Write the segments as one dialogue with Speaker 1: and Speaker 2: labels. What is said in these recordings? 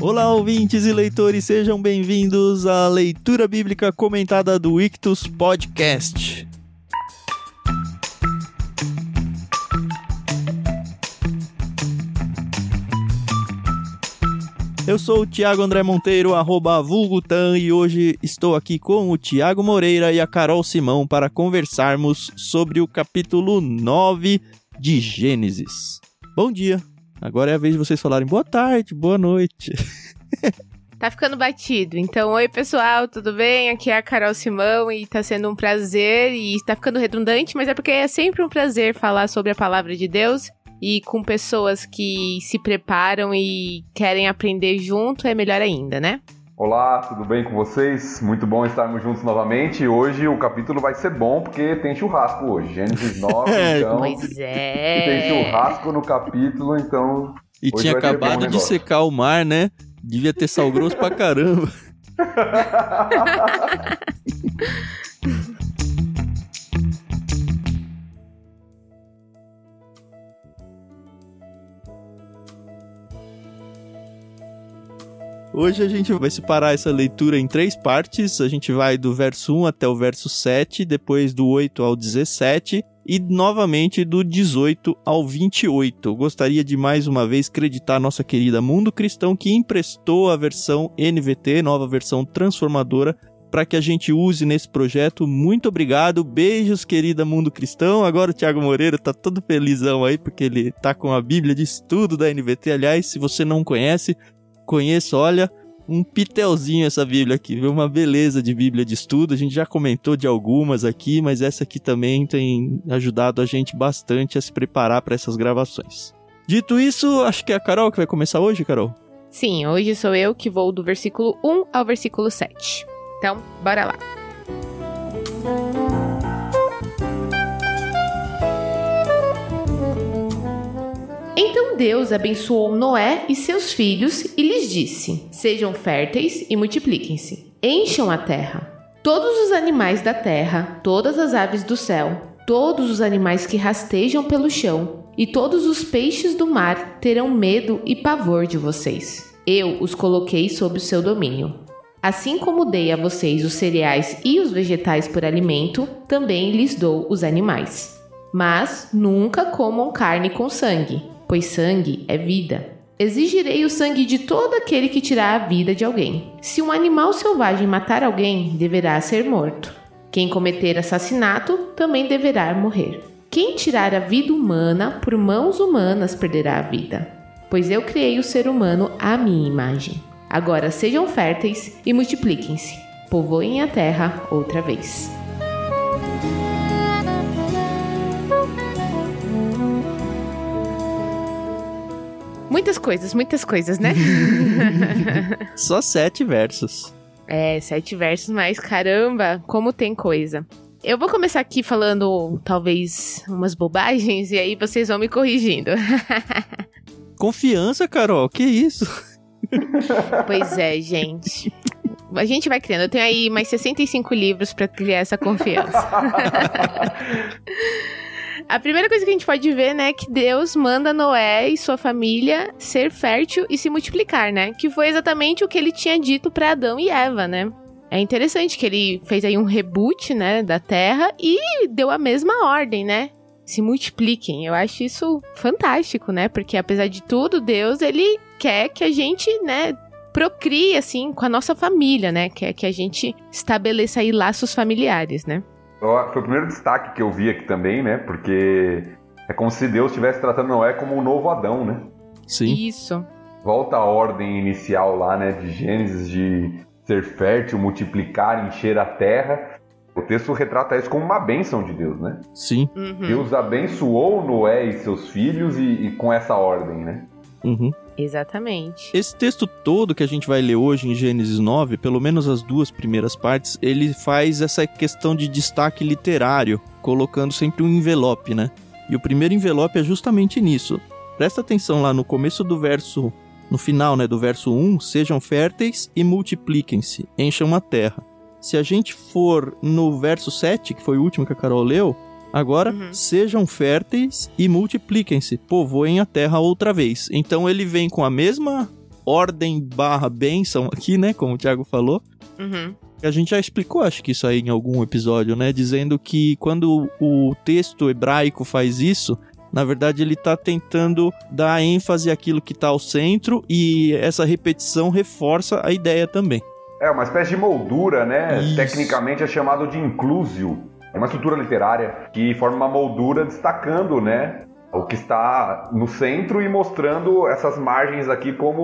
Speaker 1: Olá, ouvintes e leitores, sejam bem-vindos à leitura bíblica comentada do Ictus Podcast. Eu sou o Thiago André Monteiro, arroba Vulgutan, e hoje estou aqui com o Thiago Moreira e a Carol Simão para conversarmos sobre o capítulo 9 de Gênesis. Bom dia! Agora é a vez de vocês falarem boa tarde, boa noite.
Speaker 2: Tá ficando batido. Então, oi pessoal, tudo bem? Aqui é a Carol Simão e tá sendo um prazer e tá ficando redundante, mas é porque é sempre um prazer falar sobre a palavra de Deus e com pessoas que se preparam e querem aprender junto é melhor ainda, né?
Speaker 3: Olá, tudo bem com vocês? Muito bom estarmos juntos novamente. Hoje o capítulo vai ser bom porque tem churrasco hoje. Gênesis 9, então.
Speaker 2: Pois é.
Speaker 3: Tem churrasco no capítulo, então.
Speaker 1: E tinha acabado de secar o mar, né? Devia ter sal grosso pra caramba. Hoje a gente vai separar essa leitura em três partes. A gente vai do verso 1 até o verso 7, depois do 8 ao 17 e novamente do 18 ao 28. Eu gostaria de mais uma vez creditar a nossa querida Mundo Cristão que emprestou a versão NVT, nova versão transformadora, para que a gente use nesse projeto. Muito obrigado. Beijos, querida Mundo Cristão. Agora o Thiago Moreira tá todo felizão aí porque ele tá com a Bíblia de estudo da NVT. Aliás, se você não conhece, conheça, olha, um pitelzinho essa Bíblia aqui, viu? Uma beleza de Bíblia de estudo. A gente já comentou de algumas aqui, mas essa aqui também tem ajudado a gente bastante a se preparar para essas gravações. Dito isso, acho que é a Carol que vai começar hoje, Carol.
Speaker 2: Sim, hoje sou eu que vou do versículo 1 ao versículo 7. Então, bora lá. Deus abençoou Noé e seus filhos e lhes disse: Sejam férteis e multipliquem-se. Encham a terra. Todos os animais da terra, todas as aves do céu, todos os animais que rastejam pelo chão e todos os peixes do mar terão medo e pavor de vocês. Eu os coloquei sob o seu domínio. Assim como dei a vocês os cereais e os vegetais por alimento, também lhes dou os animais. Mas nunca comam carne com sangue, pois sangue é vida. Exigirei o sangue de todo aquele que tirar a vida de alguém. Se um animal selvagem matar alguém, deverá ser morto. Quem cometer assassinato também deverá morrer. Quem tirar a vida humana por mãos humanas perderá a vida, pois eu criei o ser humano à minha imagem. Agora sejam férteis e multipliquem-se. Povoem a terra outra vez. Muitas coisas, muitas coisas, né?
Speaker 1: Só sete versos.
Speaker 2: É, sete versos, mas caramba, como tem coisa. Eu vou começar aqui falando talvez umas bobagens e aí vocês vão me corrigindo.
Speaker 1: Confiança, Carol, que isso?
Speaker 2: pois é, gente. A gente vai criando. Eu tenho aí mais 65 livros pra criar essa confiança. A primeira coisa que a gente pode ver, né, é que Deus manda Noé e sua família ser fértil e se multiplicar, né? Que foi exatamente o que ele tinha dito para Adão e Eva, né? É interessante que ele fez aí um reboot, né, da Terra e deu a mesma ordem, né? Se multipliquem. Eu acho isso fantástico, né? Porque apesar de tudo, Deus, ele quer que a gente, né, procrie assim com a nossa família, né? Quer que a gente estabeleça aí laços familiares, né?
Speaker 3: Foi o primeiro destaque que eu vi aqui também, né? Porque é como se Deus estivesse tratando Noé como um novo Adão, né?
Speaker 1: Sim.
Speaker 2: Isso.
Speaker 3: Volta à ordem inicial lá, né? De Gênesis, de ser fértil, multiplicar, encher a terra. O texto retrata isso como uma bênção de Deus, né?
Speaker 1: Sim.
Speaker 2: Uhum.
Speaker 3: Deus abençoou Noé e seus filhos e, e com essa ordem, né?
Speaker 1: Uhum.
Speaker 2: Exatamente.
Speaker 1: Esse texto todo que a gente vai ler hoje em Gênesis 9, pelo menos as duas primeiras partes, ele faz essa questão de destaque literário, colocando sempre um envelope, né? E o primeiro envelope é justamente nisso. Presta atenção lá no começo do verso, no final, né, do verso 1, sejam férteis e multipliquem-se, encham a terra. Se a gente for no verso 7, que foi o último que a Carol leu, Agora,
Speaker 2: Uhum.
Speaker 1: sejam férteis e multipliquem-se, povoem a terra outra vez. Então ele vem com a mesma ordem barra bênção aqui, né? Como o Thiago falou.
Speaker 2: Uhum.
Speaker 1: A gente já explicou, acho que isso aí em algum episódio, né? Dizendo que quando o texto hebraico faz isso, na verdade ele está tentando dar ênfase àquilo que está ao centro e essa repetição reforça a ideia também.
Speaker 3: É uma espécie de moldura, né?
Speaker 1: Isso.
Speaker 3: Tecnicamente é chamado de inclusio. É uma estrutura literária que forma uma moldura destacando, né? O que está no centro e mostrando essas margens aqui como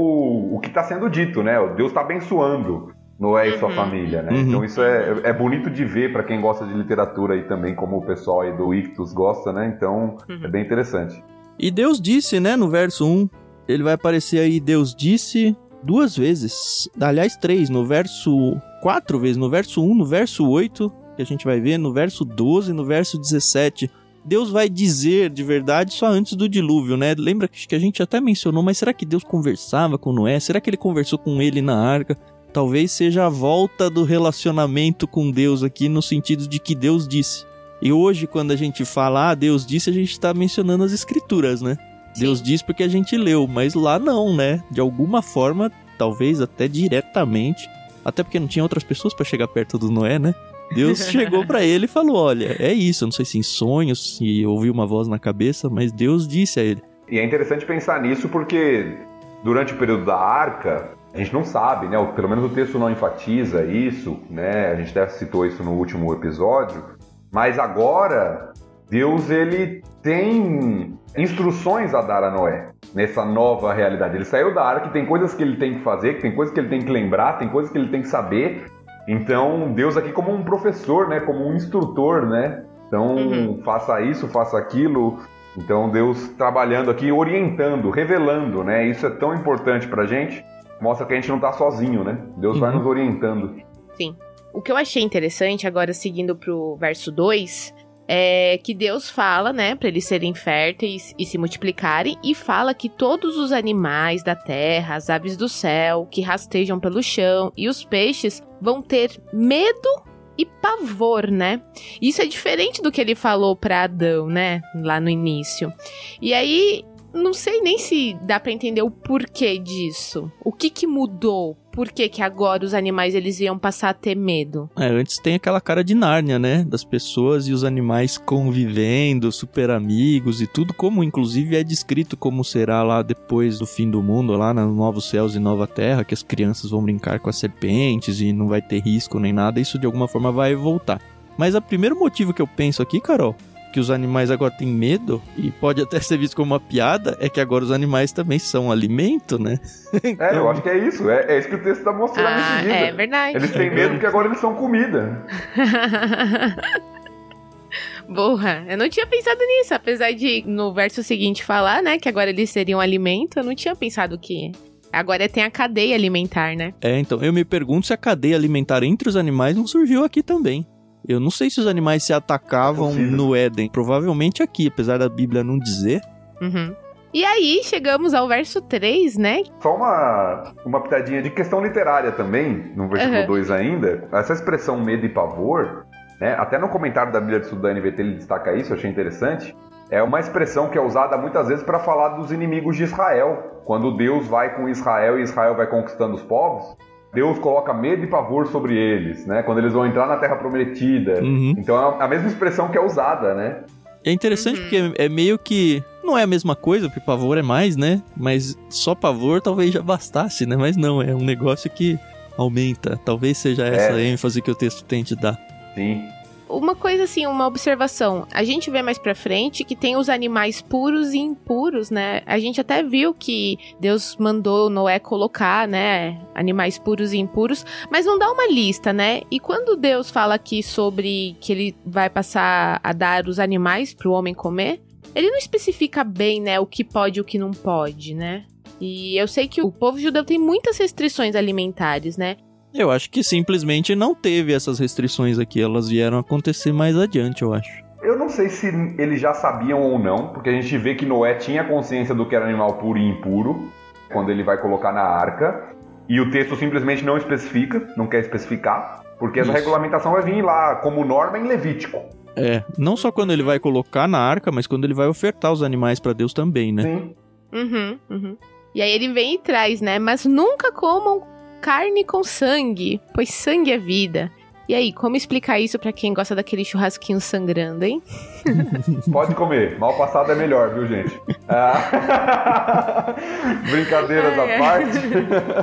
Speaker 3: o que está sendo dito, né? O Deus está abençoando Noé e sua
Speaker 2: Uhum.
Speaker 3: família, né?
Speaker 1: Uhum.
Speaker 3: Então isso é, é bonito de ver para quem gosta de literatura aí também, como o pessoal aí do Ictus gosta, né? Então
Speaker 2: Uhum.
Speaker 3: é bem interessante.
Speaker 1: E Deus disse, né, no verso 1, ele vai aparecer aí, Deus disse duas vezes. Aliás, três, no verso. Quatro vezes, no verso 1, no verso 8, que a gente vai ver, no verso 12, no verso 17. Deus vai dizer de verdade só antes do dilúvio, né? Lembra que a gente até mencionou, mas será que Deus conversava com Noé? Será que ele conversou com ele na arca? Talvez seja a volta do relacionamento com Deus aqui, no sentido de que Deus disse. E hoje, quando a gente fala, ah, Deus disse, a gente está mencionando as escrituras, né? Deus diz porque a gente leu, mas lá não, né? De alguma forma, talvez até diretamente, até porque não tinha outras pessoas para chegar perto do Noé, né? Deus chegou para ele e falou: Olha, é isso. Eu não sei se em sonhos, se ouviu uma voz na cabeça, mas Deus disse a ele.
Speaker 3: E é interessante pensar nisso porque durante o período da arca, a gente não sabe, né? Pelo menos o texto não enfatiza isso, né? A gente até citou isso no último episódio. Mas agora, Deus ele tem instruções a dar a Noé nessa nova realidade. Ele saiu da arca, tem coisas que ele tem que fazer, tem coisas que ele tem que lembrar, tem coisas que ele tem que saber. Então, Deus aqui como um professor, né? Como um instrutor, né? Então,
Speaker 2: Uhum.
Speaker 3: faça isso, faça aquilo. Então, Deus trabalhando aqui, orientando, revelando, né? Isso é tão importante pra gente. Mostra que a gente não tá sozinho, né? Deus vai
Speaker 1: Uhum.
Speaker 3: nos orientando.
Speaker 2: O que eu achei interessante, agora seguindo pro verso 2, é que Deus fala, né, para eles serem férteis e se multiplicarem, e fala que todos os animais da terra, as aves do céu, que rastejam pelo chão e os peixes vão ter medo e pavor, né? Isso é diferente do que ele falou para Adão, né, lá no início. E aí, não sei nem se dá pra entender o porquê disso. O que que mudou? Por que que agora os animais eles iam passar a ter medo?
Speaker 1: É, antes tem aquela cara de Nárnia, né? Das pessoas e os animais convivendo, super amigos e tudo, como inclusive é descrito como será lá depois do fim do mundo, lá nos novos céus e nova terra, que as crianças vão brincar com as serpentes e não vai ter risco nem nada, isso de alguma forma vai voltar. Mas o primeiro motivo que eu penso aqui, Carol, que os animais agora têm medo, e pode até ser visto como uma piada, é que agora os animais também são alimento, né?
Speaker 3: É, eu acho que é isso. É, é isso que o texto tá mostrando
Speaker 2: Ah,
Speaker 3: em seguida.
Speaker 2: é verdade.
Speaker 3: Eles têm medo porque agora eles são comida.
Speaker 2: Boa, eu não tinha pensado nisso, apesar de no verso seguinte falar, né, que agora eles seriam alimento, eu não tinha pensado que agora tem a cadeia alimentar, né?
Speaker 1: É, então, eu me pergunto se a cadeia alimentar entre os animais não surgiu aqui também. Eu não sei se os animais se atacavam
Speaker 3: É
Speaker 1: no Éden. Provavelmente aqui, apesar da Bíblia não dizer.
Speaker 2: Uhum. E aí chegamos ao verso 3, né?
Speaker 3: Só uma, uma pitadinha de questão literária também, no versículo
Speaker 2: Uhum.
Speaker 3: 2 ainda. Essa expressão medo e pavor, né, até no comentário da Bíblia de Estudo da NVT ele destaca isso, eu achei interessante. É uma expressão que é usada muitas vezes para falar dos inimigos de Israel. Quando Deus vai com Israel e Israel vai conquistando os povos, Deus coloca medo e pavor sobre eles, né? Quando eles vão entrar na Terra Prometida.
Speaker 1: Uhum.
Speaker 3: Então é a mesma expressão que é usada, né?
Speaker 1: É interessante
Speaker 2: Uhum.
Speaker 1: porque é meio que. Não é a mesma coisa, porque pavor é mais, né? Mas só pavor talvez já bastasse, né? Mas não, é um negócio que aumenta. Talvez seja essa
Speaker 3: É.
Speaker 1: ênfase que o texto tente dar.
Speaker 3: Sim.
Speaker 2: Uma coisa assim, uma observação. A gente vê mais pra frente que tem os animais puros e impuros, né? A gente até viu que Deus mandou Noé colocar, né, animais puros e impuros, mas não dá uma lista, né? E quando Deus fala aqui sobre que ele vai passar a dar os animais pro homem comer, ele não especifica bem, né, o que pode e o que não pode, né? E eu sei que o povo judeu tem muitas restrições alimentares, né?
Speaker 1: Eu acho que simplesmente não teve essas restrições aqui. Elas vieram acontecer mais adiante, eu acho.
Speaker 3: Eu não sei se eles já sabiam ou não, porque a gente vê que Noé tinha consciência do que era animal puro e impuro quando ele vai colocar na arca. E o texto simplesmente não especifica, não quer especificar, porque essa
Speaker 1: Isso.
Speaker 3: regulamentação vai vir lá como norma em Levítico.
Speaker 1: É, não só quando ele vai colocar na arca, mas quando ele vai ofertar os animais pra Deus também, né?
Speaker 3: Sim.
Speaker 2: Uhum, uhum. E aí ele vem e traz, né? Mas nunca comam carne com sangue, pois sangue é vida. E aí, como explicar isso para quem gosta daquele churrasquinho sangrando, hein?
Speaker 3: Pode comer. Mal passado é melhor, viu, gente? Ah. Brincadeiras à parte.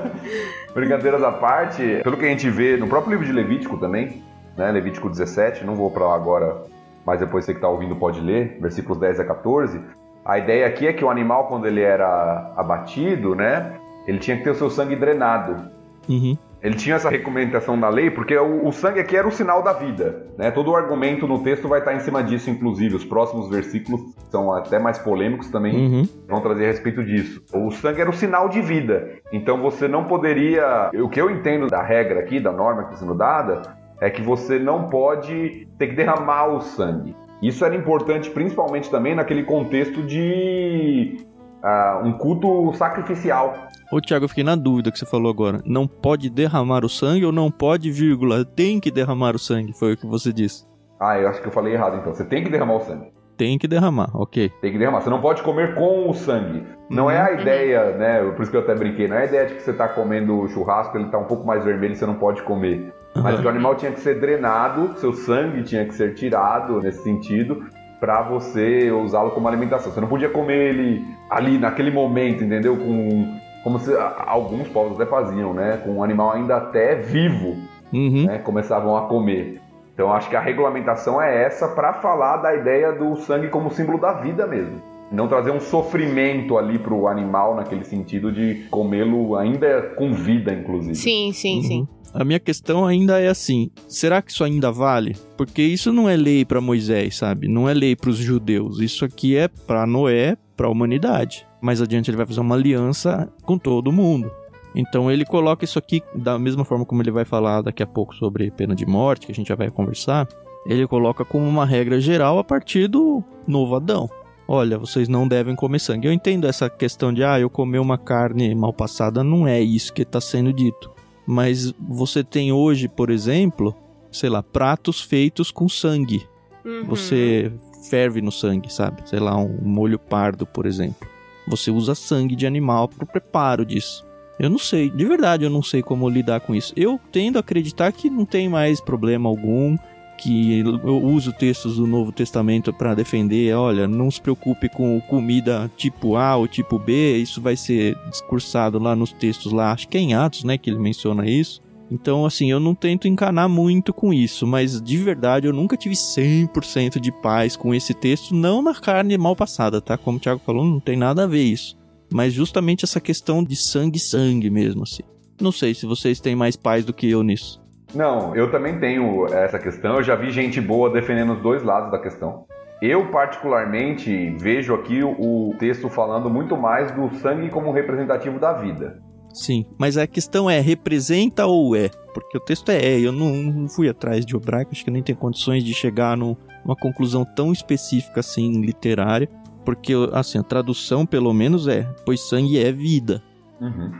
Speaker 3: Brincadeiras à parte, pelo que a gente vê no próprio livro de Levítico também, né? Levítico 17, não vou para lá agora, mas depois você que está ouvindo pode ler, versículos 10 a 14. A ideia aqui é que o animal, quando ele era abatido, né? Ele tinha que ter o seu sangue drenado.
Speaker 1: Uhum.
Speaker 3: Ele tinha essa recomendação da lei porque o, o, sangue aqui era o sinal da vida. Né? Todo o argumento no texto vai estar em cima disso, inclusive. Os próximos versículos são até mais polêmicos também, uhum. vão trazer a respeito disso. O sangue era o sinal de vida. Então você não poderia. O que eu entendo da regra aqui, da norma que está sendo dada, é que você não pode ter que derramar o sangue. Isso era importante principalmente também naquele contexto de uh, um culto sacrificial.
Speaker 1: Ô Thiago, eu fiquei na dúvida que você falou agora. Não pode derramar o sangue ou não pode, vírgula, tem que derramar o sangue, foi o que você disse.
Speaker 3: Ah, eu acho que eu falei errado então. Você tem que derramar o sangue.
Speaker 1: Tem que derramar, ok.
Speaker 3: Tem que derramar. Você não pode comer com o sangue. Não uhum. é a ideia, né? Por isso que eu até brinquei. Não é a ideia de que você está comendo churrasco, ele está um pouco mais vermelho e você não pode comer. Mas que o animal tinha que ser drenado, seu sangue tinha que ser tirado nesse sentido, para você usá-lo como alimentação. Você não podia comer ele ali naquele momento, entendeu? Com como se alguns povos até faziam, né? Com um animal ainda até vivo, uhum. né? Começavam a comer. Então acho que a regulamentação é essa para falar da ideia do sangue como símbolo da vida mesmo. Não trazer um sofrimento ali para o animal naquele sentido de comê-lo ainda com vida, inclusive.
Speaker 2: Sim, sim, uhum. sim.
Speaker 1: A minha questão ainda é assim: será que isso ainda vale? Porque isso não é lei para Moisés, sabe? Não é lei para os judeus. Isso aqui é para Noé, para a humanidade. Mais adiante ele vai fazer uma aliança com todo mundo. Então ele coloca isso aqui da mesma forma como ele vai falar daqui a pouco sobre pena de morte, que a gente já vai conversar. Ele coloca como uma regra geral a partir do novo Adão. Olha, vocês não devem comer sangue. Eu entendo essa questão de, ah, eu comer uma carne mal passada, não é isso que está sendo dito. Mas você tem hoje, por exemplo, sei lá, pratos feitos com sangue. Uhum. Você ferve no sangue, sabe? Sei lá, um molho pardo, por exemplo. Você usa sangue de animal para o preparo disso. Eu não sei, de verdade eu não sei como lidar com isso. Eu tendo a acreditar que não tem mais problema algum que eu uso textos do Novo Testamento para defender, olha, não se preocupe com comida tipo A ou tipo B, isso vai ser discursado lá nos textos lá, acho que é em Atos, né, que ele menciona isso. Então, assim, eu não tento encanar muito com isso, mas de verdade eu nunca tive 100% de paz com esse texto, não na carne mal passada, tá? Como o Thiago falou, não tem nada a ver isso. Mas justamente essa questão de sangue, sangue mesmo, assim. Não sei se vocês têm mais paz do que eu nisso.
Speaker 3: Não, eu também tenho essa questão. Eu já vi gente boa defendendo os dois lados da questão. Eu, particularmente, vejo aqui o texto falando muito mais do sangue como representativo da vida.
Speaker 1: Sim, mas a questão é, representa ou é? Porque o texto é é, eu não, não fui atrás de hebraico, acho que nem tem condições de chegar no, numa conclusão tão específica assim, literária, porque assim, a tradução pelo menos é, pois sangue é vida. Uhum.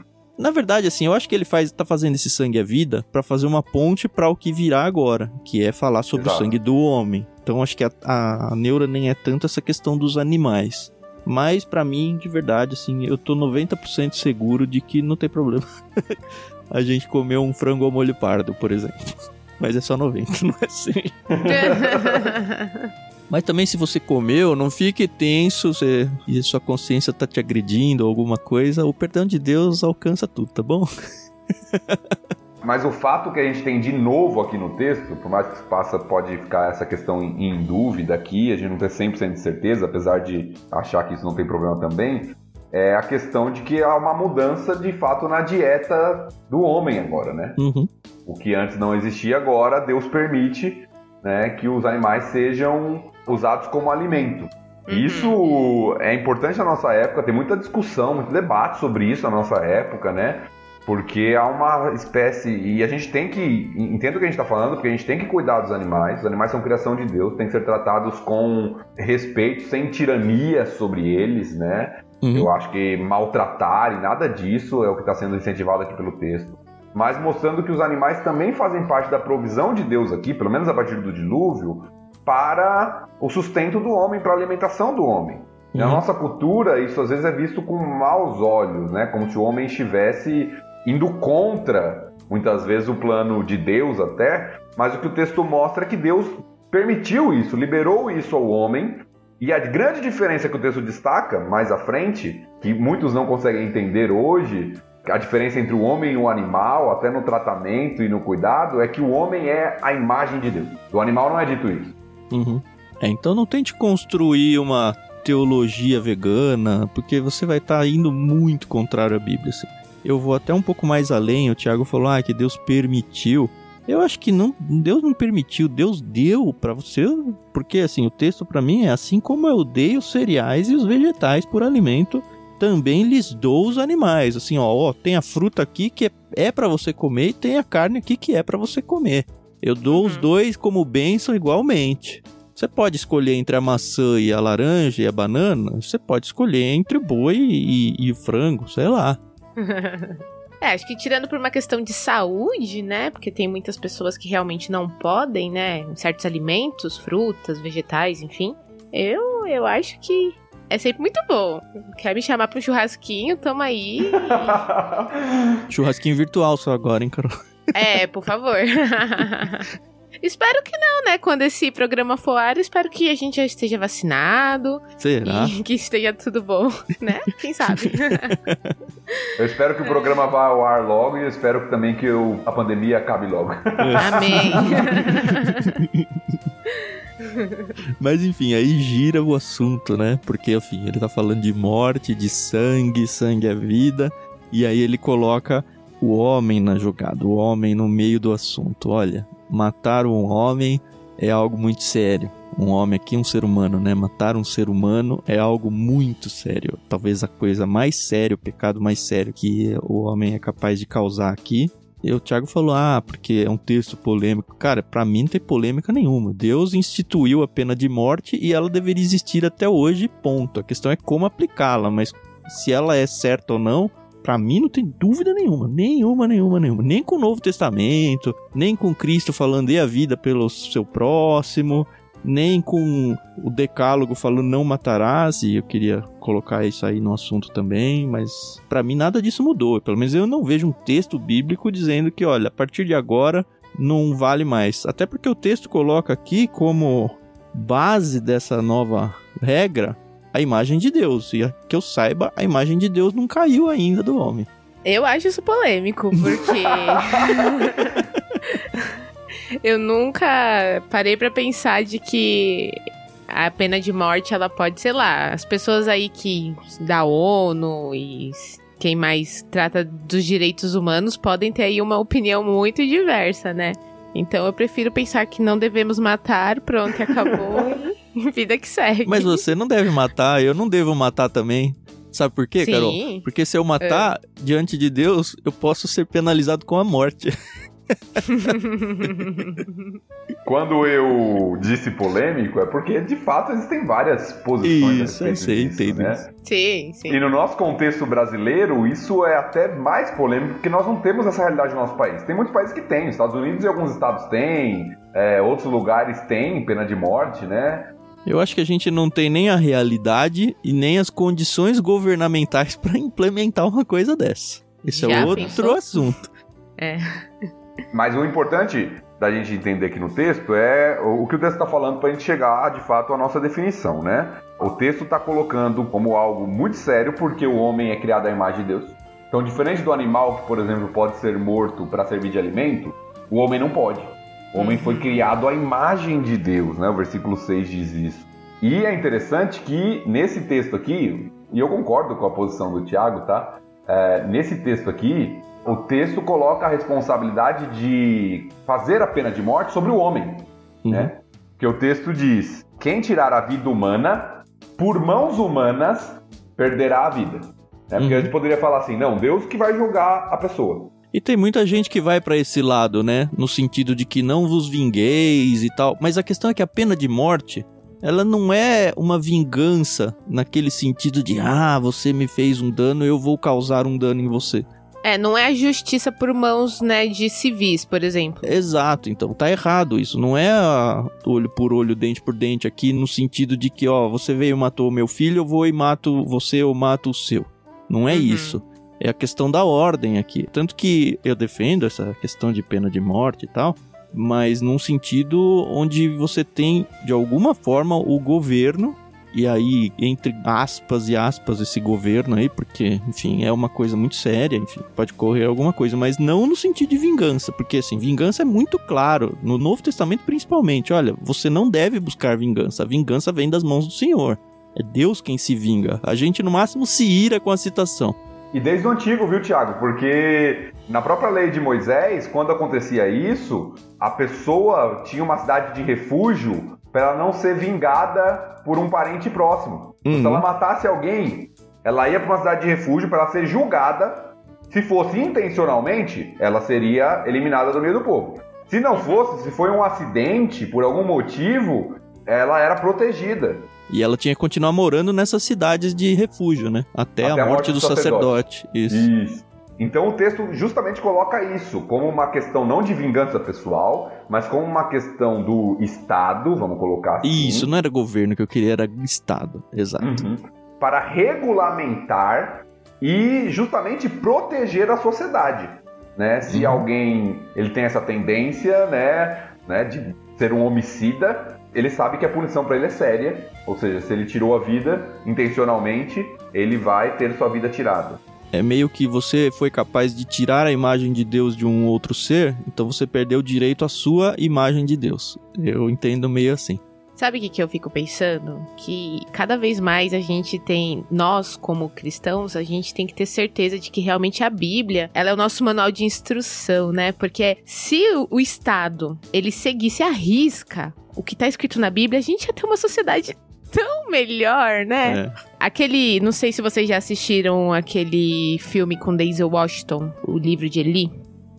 Speaker 1: Na verdade, assim, eu acho que ele faz, tá fazendo esse sangue à vida para fazer uma ponte para o que virá agora, que é falar sobre Exato. o sangue do homem. Então acho que a, a, a neura nem é tanto essa questão dos animais. Mas para mim, de verdade, assim, eu tô 90% seguro de que não tem problema a gente comer um frango ao molho pardo, por exemplo. Mas é só 90, não é 100. Mas também se você comeu, não fique tenso você, e sua consciência tá te agredindo ou alguma coisa, o perdão de Deus alcança tudo, tá bom?
Speaker 3: Mas o fato que a gente tem de novo aqui no texto, por mais que se passa, pode ficar essa questão em, em dúvida aqui, a gente não tem 100% de certeza, apesar de achar que isso não tem problema também, é a questão de que há uma mudança de fato na dieta do homem agora, né? Uhum. O que antes não existia, agora Deus permite né, que os animais sejam usados como alimento. Uhum. Isso é importante na nossa época, tem muita discussão, muito debate sobre isso na nossa época, né? Porque há uma espécie. E a gente tem que. Entendo o que a gente está falando, porque a gente tem que cuidar dos animais. Os animais são criação de Deus, têm que ser tratados com respeito, sem tirania sobre eles, né? Uhum. Eu acho que maltratar e nada disso é o que está sendo incentivado aqui pelo texto. Mas mostrando que os animais também fazem parte da provisão de Deus aqui, pelo menos a partir do dilúvio, para o sustento do homem, para a alimentação do homem. Na nossa cultura, isso às vezes é visto com maus olhos, né? Como se o homem estivesse indo contra, muitas vezes, o plano de Deus até. Mas o que o texto mostra é que Deus permitiu isso, liberou isso ao homem. E a grande diferença que o texto destaca mais à frente, que muitos não conseguem entender hoje, a diferença entre o homem e o animal, até no tratamento e no cuidado, é que o homem é a imagem de Deus. Do animal não é dito isso.
Speaker 1: Uhum. É, então não tente construir uma teologia vegana, porque você vai estar tá indo muito contrário à Bíblia. Assim. Eu vou até um pouco mais além. O Tiago falou ah, que Deus permitiu. Eu acho que não, Deus não permitiu, Deus deu para você, porque assim, o texto para mim é assim como eu dei os cereais e os vegetais por alimento, também lhes dou os animais. Assim, ó, ó tem a fruta aqui que é, é para você comer e tem a carne aqui que é para você comer. Eu dou uhum. os dois como bênção igualmente. Você pode escolher entre a maçã e a laranja e a banana. Você pode escolher entre o boi e, e o frango, sei lá.
Speaker 2: É, acho que tirando por uma questão de saúde, né? Porque tem muitas pessoas que realmente não podem, né? Certos alimentos, frutas, vegetais, enfim. Eu, eu acho que é sempre muito bom. Quer me chamar para um churrasquinho? Tamo aí.
Speaker 1: Churrasquinho virtual só agora, hein, Carol?
Speaker 2: É, por favor. Espero que não, né? Quando esse programa for ar, espero que a gente já esteja vacinado.
Speaker 1: Será?
Speaker 2: E que esteja tudo bom, né? Quem sabe?
Speaker 3: eu espero que o programa vá ao ar logo e eu espero também que o, a pandemia acabe logo.
Speaker 2: Amém.
Speaker 1: Mas enfim, aí gira o assunto, né? Porque, enfim, ele tá falando de morte, de sangue, sangue é vida. E aí ele coloca o homem na jogada, o homem no meio do assunto. Olha, matar um homem é algo muito sério. Um homem aqui, um ser humano, né? Matar um ser humano é algo muito sério. Talvez a coisa mais séria, o pecado mais sério que o homem é capaz de causar aqui. E o Thiago falou: ah, porque é um texto polêmico. Cara, para mim não tem polêmica nenhuma. Deus instituiu a pena de morte e ela deveria existir até hoje, ponto. A questão é como aplicá-la, mas se ela é certa ou não, para mim não tem dúvida nenhuma, nenhuma, nenhuma, nenhuma. Nem com o Novo Testamento, nem com Cristo falando dê a vida pelo seu próximo, nem com o Decálogo falando não matarás, e eu queria colocar isso aí no assunto também, mas para mim nada disso mudou. Pelo menos eu não vejo um texto bíblico dizendo que, olha, a partir de agora não vale mais. Até porque o texto coloca aqui como base dessa nova regra a imagem de Deus. E que eu saiba, a imagem de Deus não caiu ainda do homem.
Speaker 2: Eu acho isso polêmico, porque. eu nunca parei para pensar de que a pena de morte ela pode, sei lá, as pessoas aí que da ONU e quem mais trata dos direitos humanos podem ter aí uma opinião muito diversa, né? Então eu prefiro pensar que não devemos matar, pronto, acabou vida que segue.
Speaker 1: Mas você não deve matar, eu não devo matar também. Sabe por quê, Sim. Carol? Porque se eu matar é. diante de Deus, eu posso ser penalizado com a morte.
Speaker 3: Quando eu disse polêmico, é porque de fato existem várias posições
Speaker 1: isso, a sei, disso, né?
Speaker 2: Sim, sim.
Speaker 3: E no nosso contexto brasileiro, isso é até mais polêmico porque nós não temos essa realidade no nosso país. Tem muitos países que têm, Estados Unidos e alguns estados têm, é, outros lugares têm pena de morte, né?
Speaker 1: Eu acho que a gente não tem nem a realidade e nem as condições governamentais para implementar uma coisa dessa. Esse é Já é outro pensou? assunto.
Speaker 2: É.
Speaker 3: Mas o importante da gente entender aqui no texto é o que o texto está falando para a gente chegar de fato à nossa definição, né? O texto está colocando como algo muito sério porque o homem é criado à imagem de Deus. Então, diferente do animal que, por exemplo, pode ser morto para servir de alimento, o homem não pode. O homem foi criado à imagem de Deus, né? O versículo 6 diz isso. E é interessante que nesse texto aqui, e eu concordo com a posição do Tiago, tá? É, nesse texto aqui, o texto coloca a responsabilidade de fazer a pena de morte sobre o homem, uhum. né? Que o texto diz: quem tirar a vida humana por mãos humanas perderá a vida. Né? Porque uhum. a gente poderia falar assim: não, Deus que vai julgar a pessoa.
Speaker 1: E tem muita gente que vai para esse lado, né? No sentido de que não vos vingueis e tal. Mas a questão é que a pena de morte, ela não é uma vingança naquele sentido de, ah, você me fez um dano, eu vou causar um dano em você.
Speaker 2: É, não é a justiça por mãos, né, de civis, por exemplo.
Speaker 1: Exato, então tá errado isso. Não é a olho por olho, dente por dente aqui no sentido de que, ó, você veio e matou meu filho, eu vou e mato você ou mato o seu. Não é uhum. isso. É a questão da ordem aqui. Tanto que eu defendo essa questão de pena de morte e tal, mas num sentido onde você tem, de alguma forma, o governo e aí, entre aspas e aspas, esse governo aí, porque, enfim, é uma coisa muito séria, enfim, pode correr alguma coisa, mas não no sentido de vingança, porque, assim, vingança é muito claro, no Novo Testamento principalmente, olha, você não deve buscar vingança, a vingança vem das mãos do Senhor. É Deus quem se vinga. A gente, no máximo, se ira com a citação.
Speaker 3: E desde o antigo, viu, Tiago? Porque na própria lei de Moisés, quando acontecia isso, a pessoa tinha uma cidade de refúgio para ela não ser vingada por um parente próximo. Uhum. Se ela matasse alguém, ela ia para uma cidade de refúgio para ela ser julgada. Se fosse intencionalmente, ela seria eliminada do meio do povo. Se não fosse, se foi um acidente, por algum motivo, ela era protegida.
Speaker 1: E ela tinha que continuar morando nessas cidades de refúgio, né? Até, Até a, morte a, morte do, do sacerdote. sacerdote. Isso.
Speaker 3: Isso. Então o texto justamente coloca isso como uma questão não de vingança pessoal, mas como uma questão do Estado, vamos colocar assim.
Speaker 1: Isso, não era governo que eu queria, era Estado, exato. Uhum.
Speaker 3: Para regulamentar e justamente proteger a sociedade. Né? Se uhum. alguém ele tem essa tendência né, né, de ser um homicida, ele sabe que a punição para ele é séria, ou seja, se ele tirou a vida intencionalmente, ele vai ter sua vida tirada
Speaker 1: é meio que você foi capaz de tirar a imagem de Deus de um outro ser, então você perdeu o direito à sua imagem de Deus. Eu entendo meio assim.
Speaker 2: Sabe o que, que eu fico pensando? Que cada vez mais a gente tem, nós como cristãos, a gente tem que ter certeza de que realmente a Bíblia, ela é o nosso manual de instrução, né? Porque se o Estado, ele seguisse a risca o que está escrito na Bíblia, a gente ia ter uma sociedade tão melhor, né? É. Aquele, não sei se vocês já assistiram aquele filme com Denzel Washington, o livro de Eli.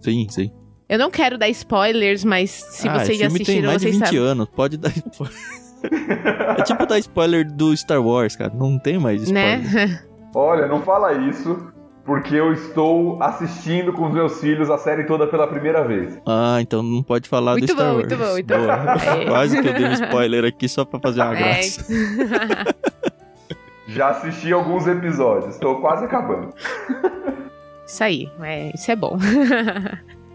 Speaker 1: Sim, sim.
Speaker 2: Eu não quero dar spoilers, mas se ah, vocês já assistiram, tem
Speaker 1: mais
Speaker 2: vocês
Speaker 1: de 20
Speaker 2: sabem.
Speaker 1: anos, pode dar spoiler. é tipo dar spoiler do Star Wars, cara. Não tem mais né? spoiler. Né?
Speaker 3: Olha, não fala isso porque eu estou assistindo com os meus filhos a série toda pela primeira vez.
Speaker 1: Ah, então não pode falar
Speaker 2: muito
Speaker 1: do Star
Speaker 2: bom,
Speaker 1: Wars.
Speaker 2: Muito bom, muito bom,
Speaker 1: é. Quase que eu dei um spoiler aqui só pra fazer uma é. graça.
Speaker 3: Já assisti alguns episódios, estou quase acabando.
Speaker 2: Isso aí, é, isso é bom.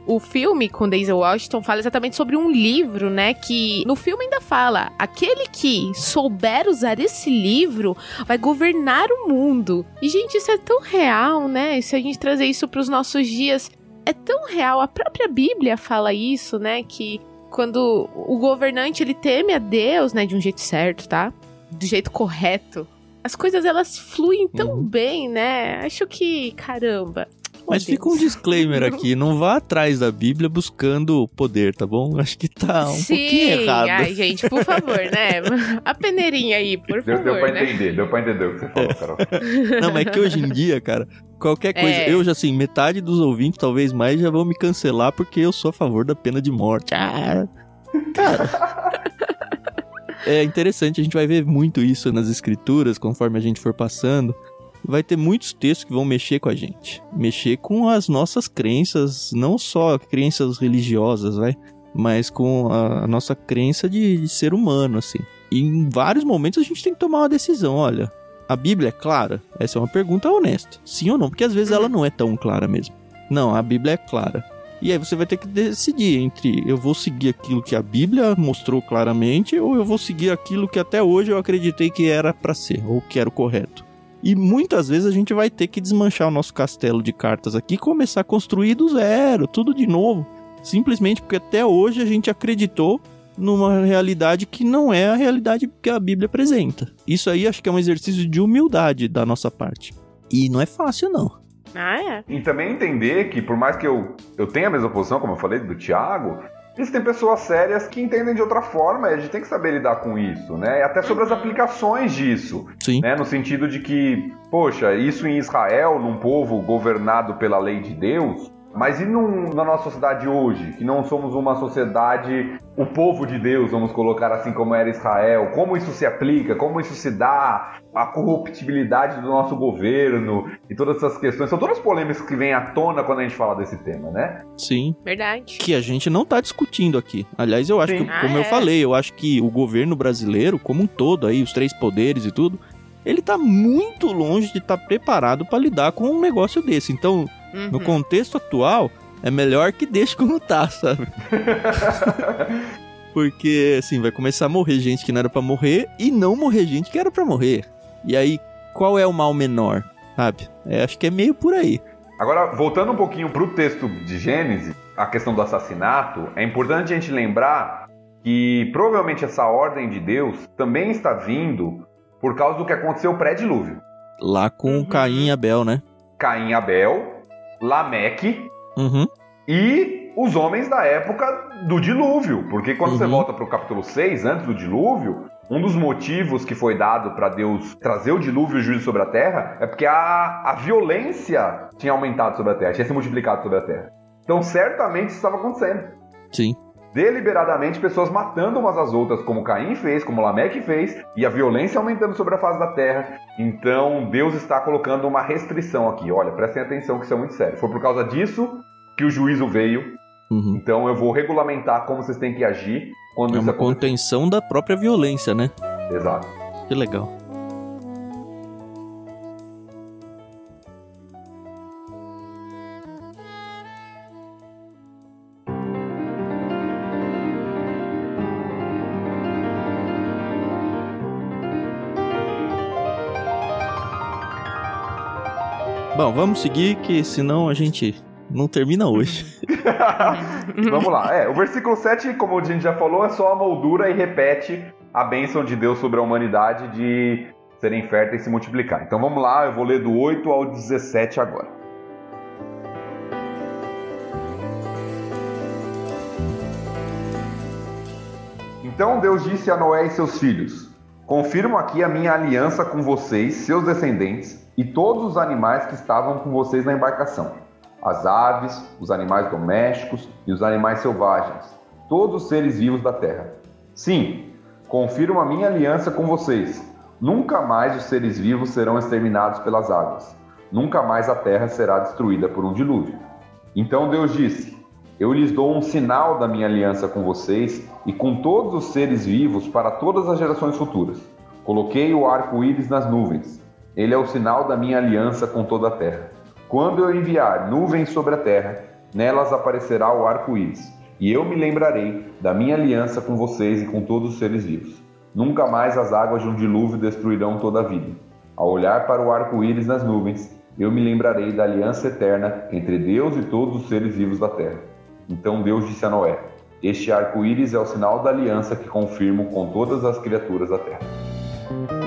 Speaker 2: O filme com Denzel Washington fala exatamente sobre um livro, né? Que no filme ainda fala: aquele que souber usar esse livro vai governar o mundo. E, gente, isso é tão real, né? Se a gente trazer isso para os nossos dias, é tão real. A própria Bíblia fala isso, né? Que quando o governante ele teme a Deus, né? De um jeito certo, tá? Do jeito correto. As coisas elas fluem tão uhum. bem, né? Acho que, caramba,
Speaker 1: mas fica um disclaimer aqui, não vá atrás da Bíblia buscando poder, tá bom? Acho que tá um Sim. pouquinho errado.
Speaker 2: Ai, gente, por favor, né? A peneirinha aí, por
Speaker 3: deu,
Speaker 2: favor.
Speaker 3: Deu pra
Speaker 2: né?
Speaker 3: entender, deu pra entender o que você falou, Carol.
Speaker 1: Não, mas é que hoje em dia, cara, qualquer coisa. É. Eu já, assim, metade dos ouvintes, talvez mais, já vão me cancelar porque eu sou a favor da pena de morte. Ah, cara. é interessante, a gente vai ver muito isso nas escrituras conforme a gente for passando vai ter muitos textos que vão mexer com a gente. Mexer com as nossas crenças, não só crenças religiosas, vai, mas com a, nossa crença de, de, ser humano, assim. E em vários momentos a gente tem que tomar uma decisão, olha. A Bíblia é clara? Essa é uma pergunta honesta. Sim ou não? Porque às vezes ela não é tão clara mesmo. Não, a Bíblia é clara. E aí você vai ter que decidir entre eu vou seguir aquilo que a Bíblia mostrou claramente ou eu vou seguir aquilo que até hoje eu acreditei que era para ser ou que era o correto. E muitas vezes a gente vai ter que desmanchar o nosso castelo de cartas aqui e começar a construir do zero, tudo de novo. Simplesmente porque até hoje a gente acreditou numa realidade que não é a realidade que a Bíblia apresenta. Isso aí acho que é um exercício de humildade da nossa parte. E não é fácil, não.
Speaker 2: Ah, é.
Speaker 3: E também entender que, por mais que eu, eu tenha a mesma posição, como eu falei, do Tiago, Existem pessoas sérias que entendem de outra forma e a gente tem que saber lidar com isso, né? Até sobre as aplicações disso.
Speaker 1: Sim.
Speaker 3: Né? No sentido de que, poxa, isso em Israel, num povo governado pela lei de Deus, Mas e num, na nossa sociedade hoje, que não somos uma sociedade, o povo de Deus, vamos colocar assim como era Israel, como isso se aplica, como isso se dá, a corruptibilidade do nosso governo e todas essas questões, são todas polêmicas que vêm à tona quando a gente fala desse tema, né?
Speaker 1: Sim.
Speaker 2: Verdade.
Speaker 1: Que a gente não tá discutindo aqui. Aliás, eu acho
Speaker 3: Sim.
Speaker 1: que,
Speaker 2: Ah,
Speaker 1: como eu
Speaker 2: é.
Speaker 1: falei, eu acho que o governo brasileiro, como um todo aí, os três poderes e tudo, ele tá muito longe de estar preparado para lidar com um negócio desse. Então, no
Speaker 2: Uhum.
Speaker 1: contexto atual, é melhor que deixe como tá, sabe? Porque, assim, vai começar a morrer gente que não era pra morrer e não morrer gente que era pra morrer. E aí, qual é o mal menor, sabe? É, acho que é meio por aí.
Speaker 3: Agora, voltando um pouquinho para o texto de Gênesis, a questão do assassinato, é importante a gente lembrar que provavelmente essa ordem de Deus também está vindo por causa do que aconteceu pré-dilúvio.
Speaker 1: Lá com
Speaker 2: Uhum.
Speaker 1: Caim e Abel, né?
Speaker 3: Caim e Abel, Lameque
Speaker 1: Uhum.
Speaker 3: e os homens da época do dilúvio. Porque quando você
Speaker 1: Uhum.
Speaker 3: volta para o capítulo 6, antes do dilúvio, um dos motivos que foi dado para Deus trazer o dilúvio e o juízo sobre a terra é porque a, a violência tinha aumentado sobre a terra, tinha se multiplicado sobre a terra. Então, certamente isso estava acontecendo.
Speaker 1: Sim.
Speaker 3: Deliberadamente, pessoas matando umas às outras, como Caim fez, como Lameque fez, e a violência aumentando sobre a face da terra. Então, Deus está colocando uma restrição aqui. Olha, prestem atenção que isso é muito sério. Foi por causa disso que o juízo veio.
Speaker 1: Uhum.
Speaker 3: Então, eu vou regulamentar como vocês têm que agir quando
Speaker 1: É uma contenção da própria violência, né?
Speaker 3: Exato.
Speaker 1: Que legal. Bom, vamos seguir, que senão a gente não termina hoje.
Speaker 3: Vamos lá. É, o versículo 7, como a gente já falou, é só a moldura e repete a bênção de Deus sobre a humanidade de serem férteis e se multiplicar. Então vamos lá, eu vou ler do 8 ao 17 agora. Então Deus disse a Noé e seus filhos: Confirmo aqui a minha aliança com vocês, seus descendentes, e todos os animais que estavam com vocês na embarcação: as aves, os animais domésticos e os animais selvagens, todos os seres vivos da terra. Sim, confirmo a minha aliança com vocês. Nunca mais os seres vivos serão exterminados pelas águas. Nunca mais a terra será destruída por um dilúvio. Então Deus disse: Eu lhes dou um sinal da minha aliança com vocês e com todos os seres vivos para todas as gerações futuras. Coloquei o arco-íris nas nuvens. Ele é o sinal da minha aliança com toda a terra. Quando eu enviar nuvens sobre a terra, nelas aparecerá o arco-íris, e eu me lembrarei da minha aliança com vocês e com todos os seres vivos. Nunca mais as águas de um dilúvio destruirão toda a vida. Ao olhar para o arco-íris nas nuvens, eu me lembrarei da aliança eterna entre Deus e todos os seres vivos da terra. Então Deus disse a Noé: Este arco-íris é o sinal da aliança que confirmo com todas as criaturas da terra.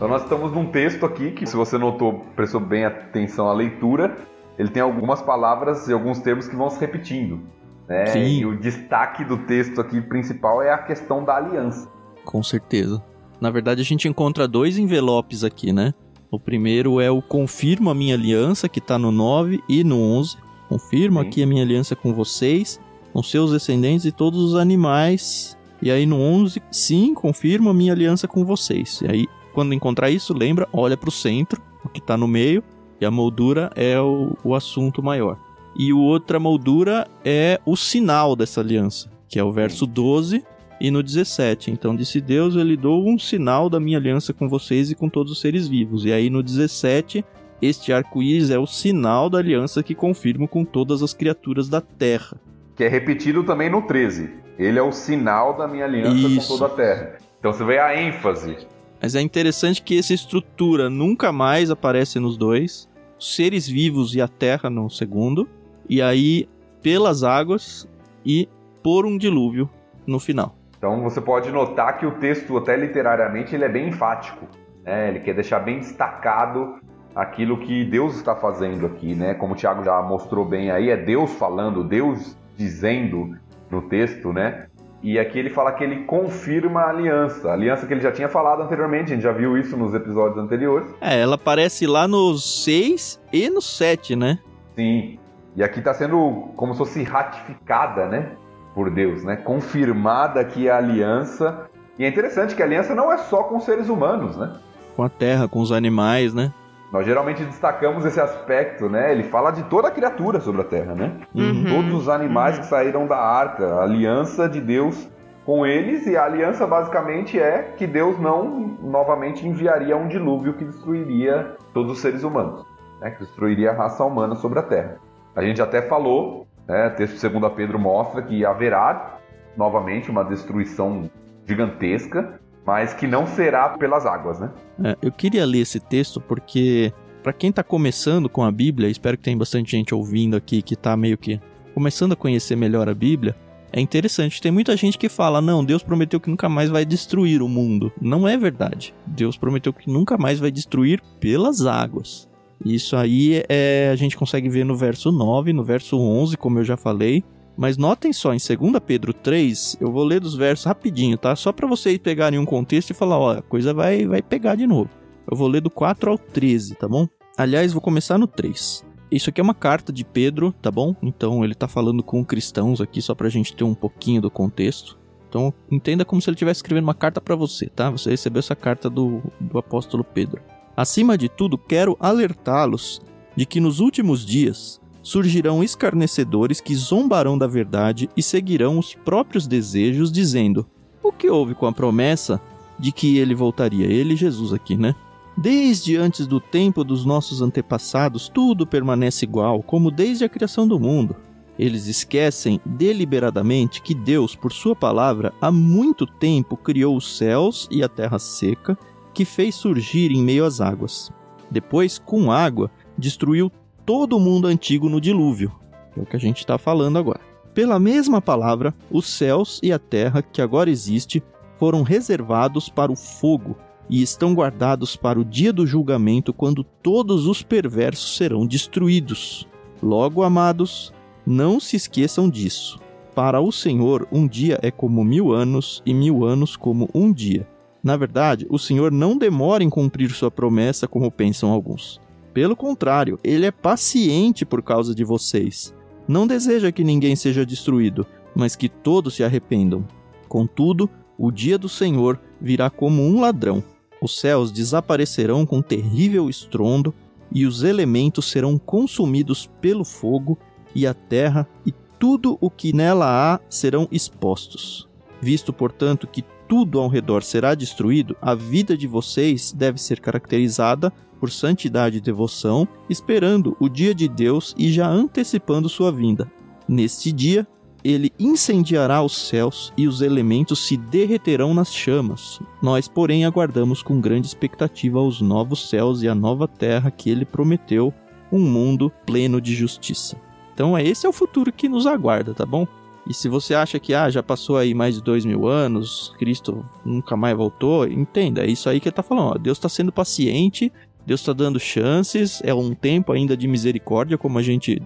Speaker 3: Então nós estamos num texto aqui que, se você notou, prestou bem atenção à leitura, ele tem algumas palavras e alguns termos que vão se repetindo. Né?
Speaker 1: Sim.
Speaker 3: E o destaque do texto aqui principal é a questão da aliança.
Speaker 1: Com certeza. Na verdade, a gente encontra dois envelopes aqui, né? O primeiro é o confirmo a minha aliança, que tá no 9 e no 11. Confirmo
Speaker 3: Sim.
Speaker 1: aqui a minha aliança com vocês, com seus descendentes e todos os animais. E aí no 11, sim, confirmo a minha aliança com vocês. E aí, quando encontrar isso, lembra, olha pro centro, o que tá no meio, e a moldura é o, o assunto maior. E o outra moldura é o sinal dessa aliança, que é o verso 12 e no 17. Então disse Deus, eu lhe dou um sinal da minha aliança com vocês e com todos os seres vivos. E aí no 17, este arco-íris é o sinal da aliança que confirmo com todas as criaturas da terra.
Speaker 3: Que é repetido também no 13. Ele é o sinal da minha aliança
Speaker 1: Isso.
Speaker 3: com toda a terra. Então você vê a ênfase.
Speaker 1: Mas é interessante que essa estrutura nunca mais aparece nos dois. Seres vivos e a terra no segundo. E aí pelas águas e por um dilúvio no final.
Speaker 3: Então você pode notar que o texto, até literariamente, ele é bem enfático. Né? Ele quer deixar bem destacado aquilo que Deus está fazendo aqui, né? Como o Tiago já mostrou bem aí, é Deus falando, Deus dizendo no texto, né? E aqui ele fala que ele confirma a aliança. A aliança que ele já tinha falado anteriormente, a gente já viu isso nos episódios anteriores.
Speaker 1: É, ela aparece lá no 6 e no 7, né?
Speaker 3: Sim. E aqui está sendo como se fosse ratificada, né? Por Deus, né? Confirmada aqui a aliança. E é interessante que a aliança não é só com seres humanos, né?
Speaker 1: Com a terra, com os animais, né?
Speaker 3: Nós geralmente destacamos esse aspecto, né? Ele fala de toda a criatura sobre a terra, né?
Speaker 2: Uhum.
Speaker 3: Todos os animais
Speaker 2: Uhum.
Speaker 3: que saíram da arca, a aliança de Deus com eles, e a aliança basicamente é que Deus não novamente enviaria um dilúvio que destruiria todos os seres humanos, né? que destruiria a raça humana sobre a terra. A gente até falou, né? o texto de 2 Pedro mostra que haverá novamente uma destruição gigantesca, mas que não será pelas águas, né?
Speaker 1: É, eu queria ler esse texto porque, para quem tá começando com a Bíblia, espero que tenha bastante gente ouvindo aqui que tá meio que começando a conhecer melhor a Bíblia. É interessante, tem muita gente que fala: não, Deus prometeu que nunca mais vai destruir o mundo. Não é verdade. Deus prometeu que nunca mais vai destruir pelas águas. Isso aí é, a gente consegue ver no verso 9, no verso 11, como eu já falei. Mas notem só, em 2 Pedro 3, eu vou ler dos versos rapidinho, tá? Só para vocês pegarem um contexto e falar, ó, a coisa vai, vai pegar de novo. Eu vou ler do 4 ao 13, tá bom? Aliás, vou começar no 3. Isso aqui é uma carta de Pedro, tá bom? Então ele tá falando com cristãos aqui só pra gente ter um pouquinho do contexto. Então entenda como se ele estivesse escrevendo uma carta para você, tá? Você recebeu essa carta do, do apóstolo Pedro. Acima de tudo, quero alertá-los de que nos últimos dias surgirão escarnecedores que zombarão da verdade e seguirão os próprios desejos, dizendo: O que houve com a promessa de que ele voltaria? Ele, Jesus, aqui, né? Desde antes do tempo dos nossos antepassados, tudo permanece igual, como desde a criação do mundo. Eles esquecem deliberadamente que Deus, por Sua palavra, há muito tempo criou os céus e a terra seca, que fez surgir em meio às águas. Depois, com água, destruiu todo o mundo antigo no dilúvio, é o que a gente está falando agora. Pela mesma palavra, os céus e a terra que agora existe foram reservados para o fogo e estão guardados para o dia do julgamento, quando todos os perversos serão destruídos. Logo, amados, não se esqueçam disso. Para o Senhor, um dia é como mil anos, e mil anos como um dia. Na verdade, o Senhor não demora em cumprir sua promessa, como pensam alguns. Pelo contrário, ele é paciente por causa de vocês. Não deseja que ninguém seja destruído, mas que todos se arrependam. Contudo, o dia do Senhor virá como um ladrão. Os céus desaparecerão com terrível estrondo, e os elementos serão consumidos pelo fogo, e a terra e tudo o que nela há serão expostos. Visto, portanto, que tudo ao redor será destruído, a vida de vocês deve ser caracterizada por santidade e devoção, esperando o dia de Deus e já antecipando sua vinda. Neste dia, ele incendiará os céus e os elementos se derreterão nas chamas. Nós, porém, aguardamos com grande expectativa os novos céus e a nova terra que ele prometeu, um mundo pleno de justiça. Então, esse é o futuro que nos aguarda, tá bom? E se você acha que ah, já passou aí mais de dois mil anos, Cristo nunca mais voltou, entenda, é isso aí que ele está falando. Ó, Deus está sendo paciente, Deus está dando chances, é um tempo ainda de misericórdia, como a gente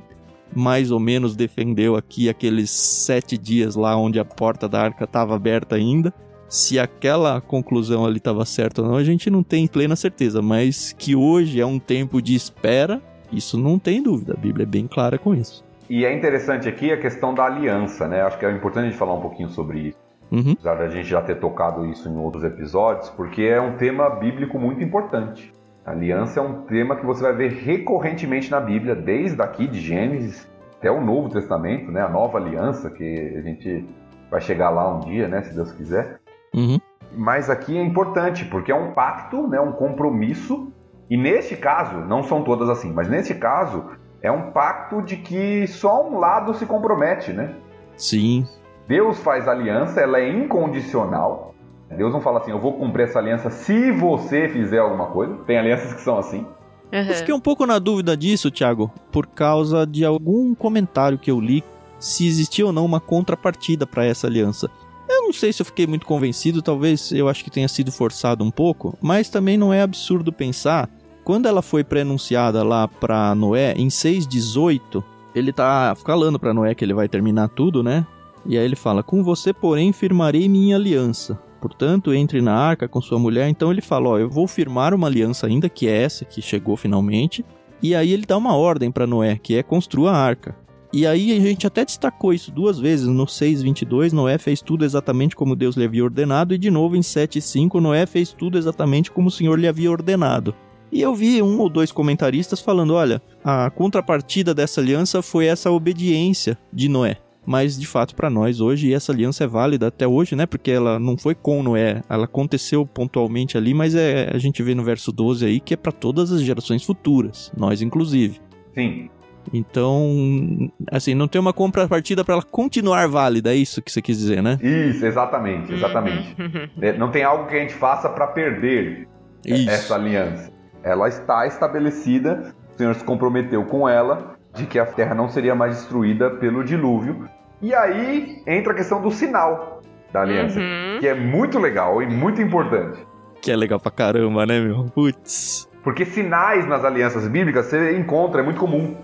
Speaker 1: mais ou menos defendeu aqui aqueles sete dias lá onde a porta da arca estava aberta ainda. Se aquela conclusão ali estava certa ou não, a gente não tem plena certeza, mas que hoje é um tempo de espera, isso não tem dúvida. A Bíblia é bem clara com isso.
Speaker 3: E é interessante aqui a questão da aliança, né? Acho que é importante a gente falar um pouquinho sobre isso.
Speaker 1: Uhum.
Speaker 3: Apesar da gente já ter tocado isso em outros episódios, porque é um tema bíblico muito importante. Aliança é um tema que você vai ver recorrentemente na Bíblia, desde aqui de Gênesis até o Novo Testamento, né? A nova aliança, que a gente vai chegar lá um dia, né? Se Deus quiser.
Speaker 1: Uhum.
Speaker 3: Mas aqui é importante, porque é um pacto, né? um compromisso. E neste caso, não são todas assim, mas neste caso, é um pacto de que só um lado se compromete, né?
Speaker 1: Sim.
Speaker 3: Deus faz aliança, ela é incondicional. Deus não fala assim, eu vou cumprir essa aliança se você fizer alguma coisa. Tem alianças que são assim.
Speaker 2: Uhum.
Speaker 1: Eu fiquei um pouco na dúvida disso, Thiago, por causa de algum comentário que eu li se existia ou não uma contrapartida para essa aliança. Eu não sei se eu fiquei muito convencido, talvez eu acho que tenha sido forçado um pouco, mas também não é absurdo pensar. Quando ela foi prenunciada lá para Noé em 6:18, ele tá falando para Noé que ele vai terminar tudo, né? E aí ele fala: Com você, porém, firmarei minha aliança. Portanto, entre na arca com sua mulher. Então ele fala: Ó, eu vou firmar uma aliança ainda, que é essa que chegou finalmente. E aí ele dá uma ordem para Noé, que é construa a arca. E aí a gente até destacou isso duas vezes. No 6:22 Noé fez tudo exatamente como Deus lhe havia ordenado e de novo em 7:5 Noé fez tudo exatamente como o Senhor lhe havia ordenado. E eu vi um ou dois comentaristas falando, olha, a contrapartida dessa aliança foi essa obediência de Noé. Mas de fato para nós hoje essa aliança é válida até hoje, né? Porque ela não foi com Noé, ela aconteceu pontualmente ali, mas é, a gente vê no verso 12 aí que é para todas as gerações futuras, nós inclusive.
Speaker 3: Sim.
Speaker 1: Então, assim, não tem uma contrapartida para ela continuar válida, é isso que você quis dizer, né?
Speaker 3: Isso, exatamente, exatamente.
Speaker 2: Uhum.
Speaker 3: É, Não tem algo que a gente faça para perder
Speaker 1: Isso.
Speaker 3: essa aliança. Ela está estabelecida, o Senhor se comprometeu com ela de que a terra não seria mais destruída pelo dilúvio. E aí entra a questão do sinal da aliança,
Speaker 2: Uhum.
Speaker 3: que é muito legal e muito importante.
Speaker 1: Que é legal pra caramba, né, meu? Putz.
Speaker 3: Porque sinais nas alianças bíblicas você encontra, é muito comum.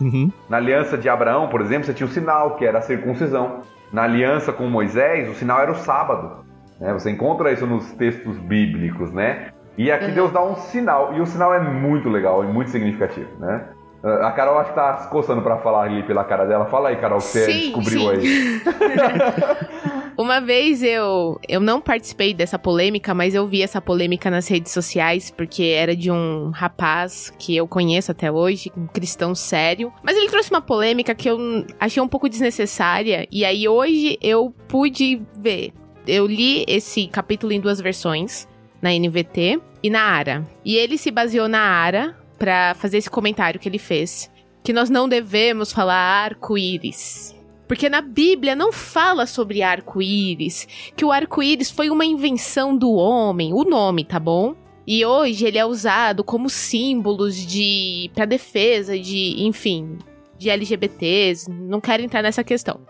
Speaker 1: Uhum.
Speaker 3: Na aliança de Abraão, por exemplo, você tinha o sinal, que era a circuncisão. Na aliança com Moisés, o sinal era o sábado. né? Você encontra isso nos textos bíblicos, né? E aqui
Speaker 2: Uhum.
Speaker 3: Deus dá um sinal, e o sinal é muito legal e muito significativo, né? Ah, A Carol acho que tá se coçando pra falar ali pela cara dela. Fala aí, Carol, o que você descobriu
Speaker 2: sim.
Speaker 3: aí.
Speaker 2: Uma vez eu, eu não participei dessa polêmica, mas eu vi essa polêmica nas redes sociais, porque era de um rapaz que eu conheço até hoje, um cristão sério. Mas ele trouxe uma polêmica que eu achei um pouco desnecessária, e aí hoje eu pude ver. Eu li esse capítulo em duas versões, na NVT e na ARA. E ele se baseou na ARA pra fazer esse comentário que ele fez. Que nós não devemos falar arco-íris. Porque na Bíblia não fala sobre arco-íris, que o arco-íris foi uma invenção do homem, o nome, tá bom? E hoje ele é usado como símbolos de para defesa de, enfim, de LGBTs, não quero entrar nessa questão.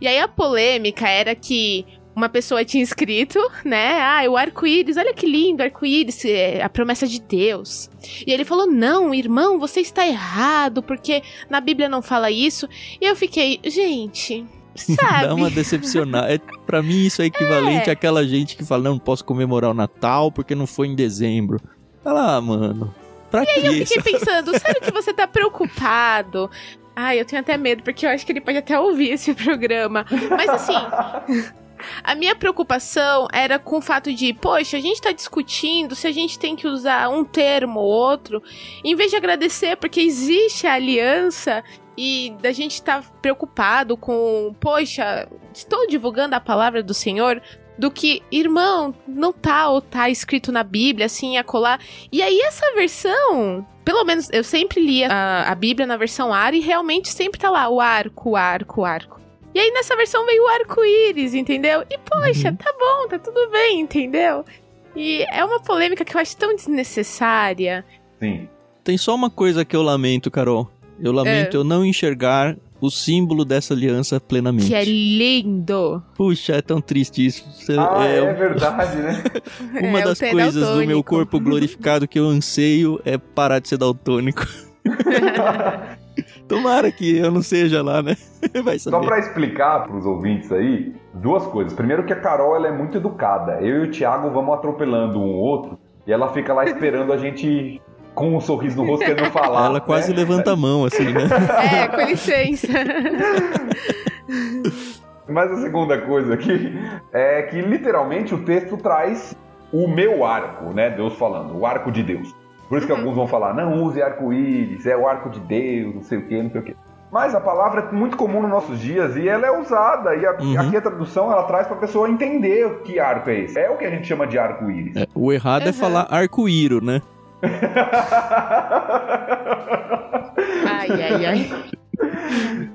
Speaker 2: E aí a polêmica era que uma pessoa tinha escrito, né? Ah, o arco-íris, olha que lindo, arco-íris, é a promessa de Deus. E ele falou: Não, irmão, você está errado, porque na Bíblia não fala isso. E eu fiquei, gente, sabe?
Speaker 1: Dá uma decepcionada. É, pra mim, isso é equivalente
Speaker 2: É.
Speaker 1: àquela gente que fala: não, não posso comemorar o Natal porque não foi em dezembro. Fala, ah, mano. Pra que
Speaker 2: Eu
Speaker 1: isso?
Speaker 2: fiquei pensando, sério que você tá preocupado? Ai, eu tenho até medo, porque eu acho que ele pode até ouvir esse programa. Mas assim. A minha preocupação era com o fato de, poxa, a gente tá discutindo se a gente tem que usar um termo ou outro, em vez de agradecer porque existe a aliança e da gente tá preocupado com, poxa, estou divulgando a palavra do Senhor, do que, irmão, não tá ou tá escrito na Bíblia, assim, a colar. E aí essa versão, pelo menos eu sempre lia a, a Bíblia na versão AR e realmente sempre tá lá o arco, o arco, o arco. E aí nessa versão veio o arco-íris, entendeu? E poxa,
Speaker 1: Uhum.
Speaker 2: tá bom, tá tudo bem, entendeu? E é uma polêmica que eu acho tão desnecessária.
Speaker 3: Sim.
Speaker 1: Tem só uma coisa que eu lamento, Carol. Eu lamento
Speaker 2: É.
Speaker 1: eu não enxergar o símbolo dessa aliança plenamente.
Speaker 2: Que é lindo.
Speaker 1: Puxa, é tão triste isso.
Speaker 3: Ah,
Speaker 1: é,
Speaker 3: é, verdade, né?
Speaker 1: uma
Speaker 2: É,
Speaker 1: das coisas do meu corpo glorificado que eu anseio é parar de ser daltônico. Tomara que eu não seja lá, né? Vai
Speaker 3: Só
Speaker 1: saber.
Speaker 3: pra explicar pros ouvintes aí, duas coisas. Primeiro que a Carol ela é muito educada. Eu e o Thiago vamos atropelando um ou outro e ela fica lá esperando a gente com um sorriso no rosto querendo falar.
Speaker 1: Ela quase
Speaker 3: né?
Speaker 1: levanta a mão, assim, né?
Speaker 2: É, com licença.
Speaker 3: Mas a segunda coisa aqui é que literalmente o texto traz o meu arco, né? Deus falando, o arco de Deus. Por isso que alguns vão falar, não use arco-íris, é o arco de Deus, não sei o que, não sei o que. Mas a palavra é muito comum nos nossos dias e ela é usada. E a-
Speaker 1: Uhum.
Speaker 3: aqui a tradução ela traz pra pessoa entender o que arco é esse. É o que a gente chama de arco-íris.
Speaker 1: É, o errado é
Speaker 2: Uhum.
Speaker 1: falar arco-íro, né?
Speaker 2: Ai, ai, ai.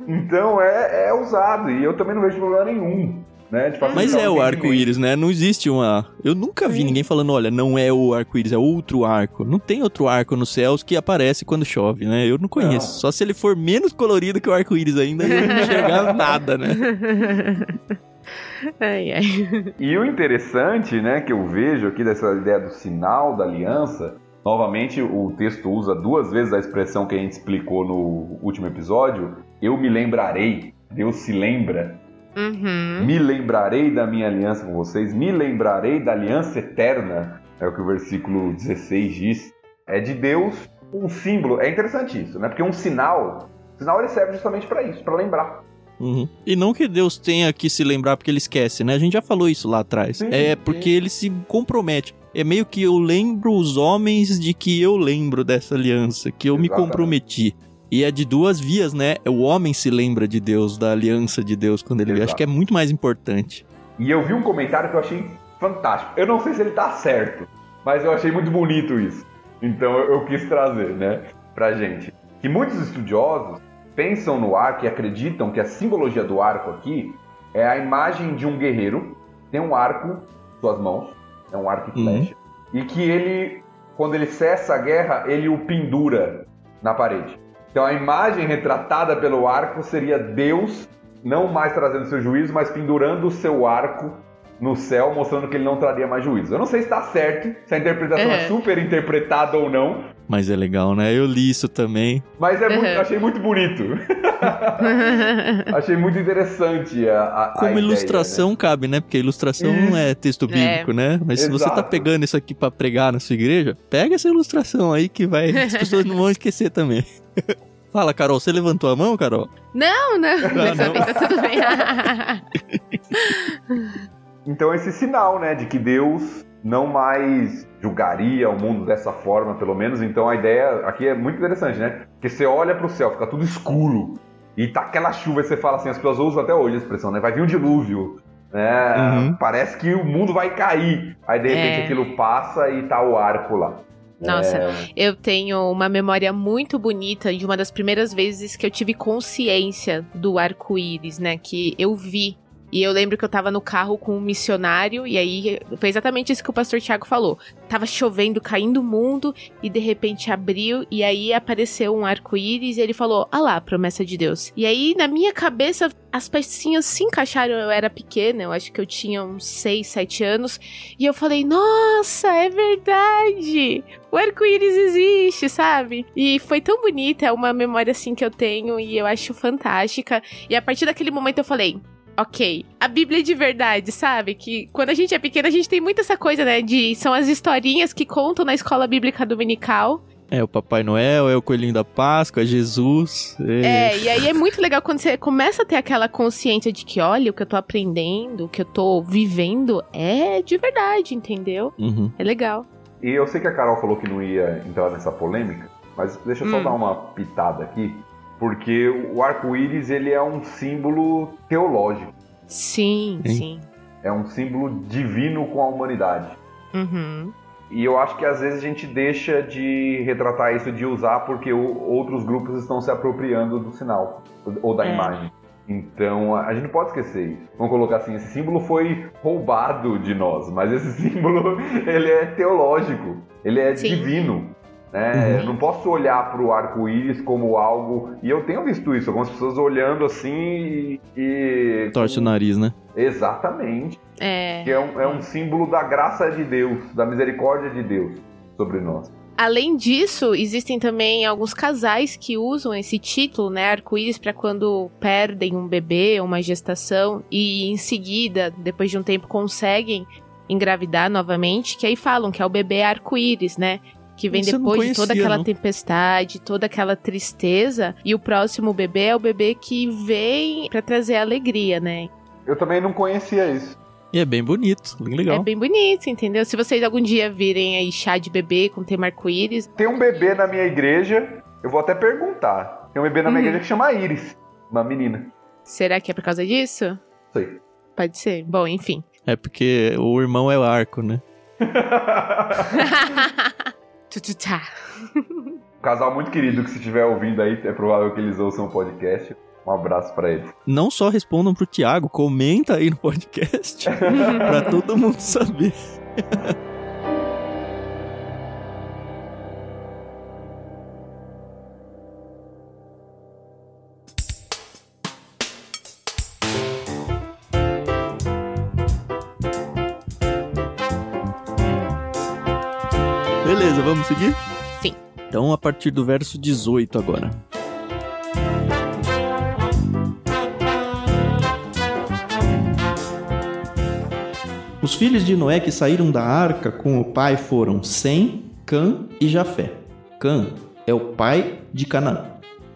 Speaker 3: então é, é usado e eu também não vejo problema nenhum. Né, de
Speaker 1: Mas é o arco-íris, né? Não existe uma. Eu nunca vi ninguém falando, olha, não é o arco-íris, é outro arco. Não tem outro arco nos céus que aparece quando chove, né? Eu não conheço.
Speaker 3: Não.
Speaker 1: Só se ele for menos colorido que o arco-íris ainda, eu não enxergar nada, né?
Speaker 2: Ai, ai.
Speaker 3: E o interessante, né, que eu vejo aqui dessa ideia do sinal da aliança, novamente o texto usa duas vezes a expressão que a gente explicou no último episódio, eu me lembrarei, Deus se lembra,
Speaker 2: Uhum.
Speaker 3: Me lembrarei da minha aliança com vocês, me lembrarei da aliança eterna, é o que o versículo 16 diz. É de Deus um símbolo. É interessante isso, né? Porque um sinal, sinal ele serve justamente para isso, para lembrar.
Speaker 1: Uhum. E não que Deus tenha que se lembrar porque ele esquece, né? A gente já falou isso lá atrás.
Speaker 3: Sim,
Speaker 1: é porque
Speaker 3: sim.
Speaker 1: ele se compromete. É meio que eu lembro os homens de que eu lembro dessa aliança, que eu me
Speaker 3: Exatamente.
Speaker 1: comprometi. E é de duas vias, né? O homem se lembra de Deus, da aliança de Deus quando ele vê. Acho
Speaker 3: Exato.
Speaker 1: que é muito mais importante.
Speaker 3: E eu vi um comentário que eu achei fantástico. Eu não sei se ele tá certo, mas eu achei muito bonito isso. Então eu, quis trazer, né, pra gente. Que muitos estudiosos pensam no arco e acreditam que a simbologia do arco aqui é a imagem de um guerreiro, tem um arco em suas mãos, é um arco e
Speaker 1: Uhum.
Speaker 3: flecha, e que ele, quando ele cessa a guerra, ele o pendura na parede. Então a imagem retratada pelo arco seria Deus não mais trazendo seu juízo, mas pendurando o seu arco no céu, mostrando que ele não traria mais juízo. Eu não sei se está certo, se a interpretação é
Speaker 2: Uhum.
Speaker 3: super interpretada ou não,
Speaker 1: Mas é legal, né? Eu li isso também.
Speaker 3: mas é muito-
Speaker 2: Uhum.
Speaker 3: achei muito bonito. achei muito interessante a, a- a
Speaker 1: Como
Speaker 3: ideia,
Speaker 1: ilustração cabe, né? Porque ilustração não é texto bíblico, né? Mas se você tá
Speaker 3: Exato.
Speaker 1: pegando isso aqui pra pregar na sua igreja, pega essa ilustração aí que vai. As pessoas não vão esquecer também. Fala, Carol, você levantou a mão, Carol?
Speaker 2: Não, não.
Speaker 1: Ah, não.
Speaker 2: Tá tudo bem.
Speaker 3: Então esse sinal, né, de que Deus não mais julgaria o mundo dessa forma, pelo menos. Então a ideia aqui é muito interessante, né? Porque você olha pro céu, fica tudo escuro e tá aquela chuva, e você fala assim, as pessoas usam até hoje a expressão, né? Vai vir um dilúvio. Né?
Speaker 1: Uhum.
Speaker 3: Parece que o mundo vai cair. Aí de repente
Speaker 2: É.
Speaker 3: aquilo passa e tá o arco lá.
Speaker 2: Nossa,
Speaker 3: É,
Speaker 2: eu tenho uma memória muito bonita de uma das primeiras vezes que eu tive consciência do arco-íris, né? Que eu vi. E eu lembro que eu tava no carro com um missionário, e aí foi exatamente isso que o pastor Tiago falou. Tava chovendo, caindo o mundo, e de repente abriu, e aí apareceu um arco-íris, e ele falou: Ah lá, promessa de Deus. E aí, na minha cabeça, as pecinhas se encaixaram. Eu era pequena, eu acho que eu tinha uns 6, 7 anos, e eu falei: Nossa, é verdade! o arco-íris existe, sabe? E foi tão bonita, é uma memória assim que eu tenho e eu acho fantástica. E a partir daquele momento eu falei. Ok, a Bíblia é de verdade, sabe? Que quando a gente é pequena, a gente tem muito essa coisa, né? De são as historinhas que contam na escola bíblica dominical.
Speaker 1: É o Papai Noel, é o Coelhinho da Páscoa, é Jesus. É...
Speaker 2: É, e aí é muito legal quando você começa a ter aquela consciência de que, olha, o que eu tô aprendendo, o que eu tô vivendo é de verdade, entendeu?
Speaker 1: Uhum.
Speaker 2: É legal.
Speaker 3: E eu sei que a Carol falou que não ia entrar nessa polêmica, mas deixa eu só
Speaker 2: Hum.
Speaker 3: dar uma pitada aqui, porque o arco-íris ele é um símbolo teológico,
Speaker 2: Sim,
Speaker 1: Hein?
Speaker 2: sim.
Speaker 3: é um símbolo divino com a humanidade.
Speaker 2: Uhum.
Speaker 3: E eu acho que às vezes a gente deixa de retratar isso, de usar, porque outros grupos estão se apropriando do sinal ou da
Speaker 2: É.
Speaker 3: imagem. Então a a gente não pode esquecer isso. Vamos colocar assim, esse símbolo foi roubado de nós, mas esse símbolo ele é teológico, ele é
Speaker 2: Sim.
Speaker 3: divino. Né?
Speaker 1: Uhum.
Speaker 3: Eu não posso olhar para o arco-íris como algo. E eu tenho visto isso, algumas pessoas olhando assim e.
Speaker 1: Torce o nariz, né?
Speaker 3: Exatamente.
Speaker 2: É.
Speaker 3: Que é um, é um símbolo da graça de Deus, da misericórdia de Deus sobre nós.
Speaker 2: Além disso, existem também alguns casais que usam esse título, né, arco-íris, para quando perdem um bebê, uma gestação, e em seguida, depois de um tempo, conseguem engravidar novamente, que aí falam que é o bebê arco-íris, né? Que vem
Speaker 1: não
Speaker 2: depois de toda
Speaker 1: conhecia,
Speaker 2: aquela
Speaker 1: não.
Speaker 2: tempestade, toda aquela tristeza, e o próximo bebê é o bebê que vem para trazer alegria, né?
Speaker 3: Eu também não conhecia isso.
Speaker 1: E é bem bonito, bem legal.
Speaker 2: É bem bonito, entendeu? Se vocês algum dia virem aí chá de bebê com tema arco-íris,
Speaker 3: Tem um bebê na minha igreja, eu vou até perguntar. Tem um bebê na minha
Speaker 2: Uhum.
Speaker 3: igreja que chama Iris, uma menina.
Speaker 2: será que é por causa disso?
Speaker 3: Sei.
Speaker 2: Pode ser. Bom, enfim.
Speaker 1: É porque o irmão é o arco, né?
Speaker 2: Tututá.
Speaker 3: Casal muito querido que se estiver ouvindo aí, é provável que eles ouçam o podcast. Um abraço pra eles.
Speaker 1: Não só respondam pro Thiago, comenta aí no podcast pra todo mundo saber. vamos seguir?
Speaker 2: Sim.
Speaker 1: Então, a partir do verso 18 agora. Os filhos de Noé que saíram da arca com o pai foram Sem, Cã e Jafé. Cã é o pai de Canaã.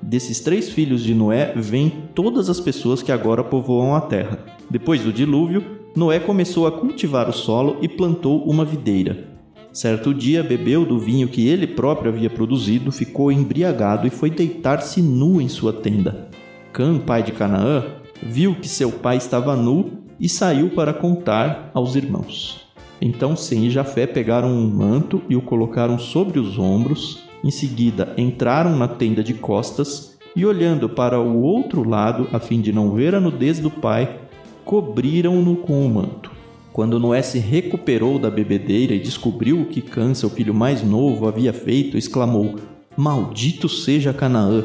Speaker 1: Desses três filhos de Noé vêm todas as pessoas que agora povoam a terra. Depois do dilúvio, Noé começou a cultivar o solo e plantou uma videira. Certo dia bebeu do vinho que ele próprio havia produzido, ficou embriagado e foi deitar-se nu em sua tenda. Cã, pai de Canaã, viu que seu pai estava nu e saiu para contar aos irmãos. Então Sem e Jafé pegaram um manto e o colocaram sobre os ombros. Em seguida, entraram na tenda de costas e, olhando para o outro lado, a fim de não ver a nudez do pai, cobriram-no com o manto. Quando Noé se recuperou da bebedeira e descobriu o que Cã, seu filho mais novo, havia feito, exclamou: Maldito seja Canaã,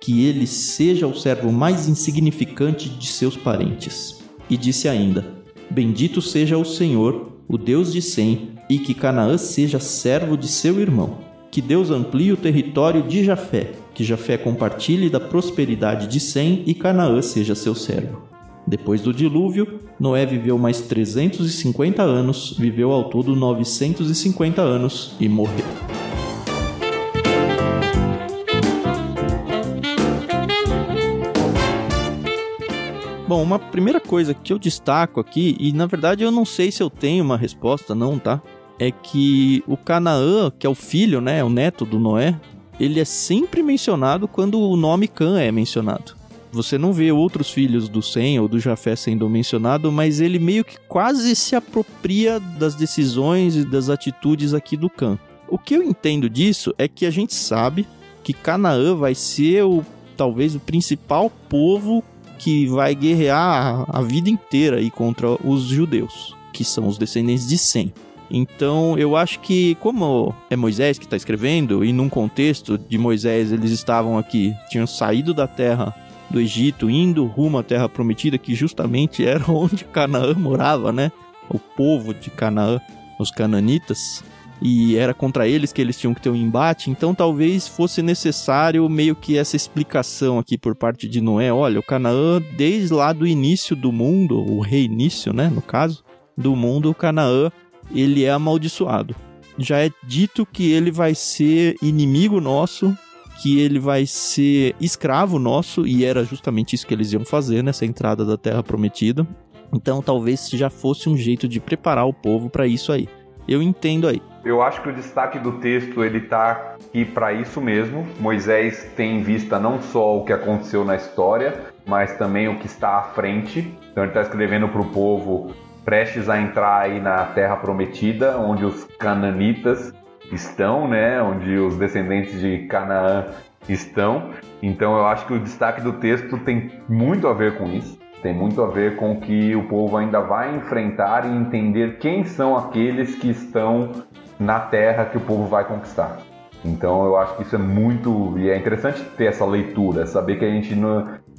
Speaker 1: que ele seja o servo mais insignificante de seus parentes. E disse ainda: Bendito seja o Senhor, o Deus de Sem, e que Canaã seja servo de seu irmão. Que Deus amplie o território de Jafé, que Jafé compartilhe da prosperidade de Sem e Canaã seja seu servo. Depois do dilúvio, Noé viveu mais 350 anos, viveu ao todo 950 anos e morreu. Bom, uma primeira coisa que eu destaco aqui, e na verdade eu não sei se eu tenho uma resposta, não, tá? É que o Canaã, que é o filho, né, o neto do Noé, ele é sempre mencionado quando o nome Cã é mencionado. Você não vê outros filhos do Sem ou do Jafé sendo mencionado, mas ele meio que quase se apropria das decisões e das atitudes aqui do Cã. O que eu entendo disso é que a gente sabe que Canaã vai ser o talvez o principal povo que vai guerrear a vida inteira aí contra os judeus, que são os descendentes de Sem. Então, eu acho que, como é Moisés que está escrevendo, e num contexto de Moisés, eles estavam aqui, tinham saído da terra do Egito, indo rumo à terra prometida, que justamente era onde Canaã morava, né? O povo de Canaã, os cananitas e era contra eles que eles tinham que ter um embate, então talvez fosse necessário meio que essa explicação aqui por parte de Noé. Olha, o Canaã, desde lá do início do mundo, o reinício, né, no caso, do mundo, o Canaã, ele é amaldiçoado. Já é dito que ele vai ser inimigo nosso, que ele vai ser escravo nosso, e era justamente isso que eles iam fazer nessa entrada da Terra Prometida. Então talvez já fosse um jeito de preparar o povo para isso aí. Eu entendo aí.
Speaker 3: Eu acho que o destaque do texto ele tá aqui para isso mesmo. Moisés tem em vista não só o que aconteceu na história, mas também o que está à frente. Então ele está escrevendo para o povo prestes a entrar aí na Terra Prometida, onde os cananitas estão, né? Onde os descendentes de Canaã estão. Então eu acho que o destaque do texto tem muito a ver com isso tem muito a ver com que o povo ainda vai enfrentar e entender quem são aqueles que estão na terra que o povo vai conquistar. Então eu acho que isso é muito e é interessante ter essa leitura, saber que a gente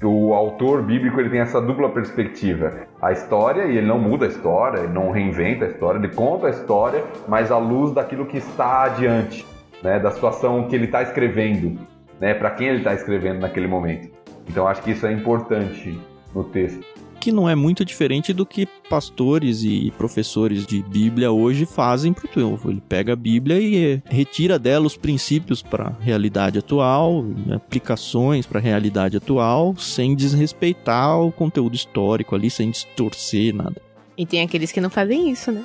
Speaker 3: o autor bíblico ele tem essa dupla perspectiva, a história e ele não muda a história, ele não reinventa a história, ele conta a história, mas à luz daquilo que está adiante, né, da situação que ele está escrevendo, né, para quem ele está escrevendo naquele momento. Então acho que isso é importante no texto.
Speaker 1: Que não é muito diferente do que pastores e professores de Bíblia hoje fazem para o povo. Ele pega a Bíblia e retira dela os princípios para a realidade atual, aplicações para a realidade atual, sem desrespeitar o conteúdo histórico ali, sem distorcer nada.
Speaker 2: E tem aqueles que não fazem isso, né?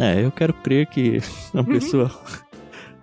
Speaker 1: É, eu quero crer que a pessoa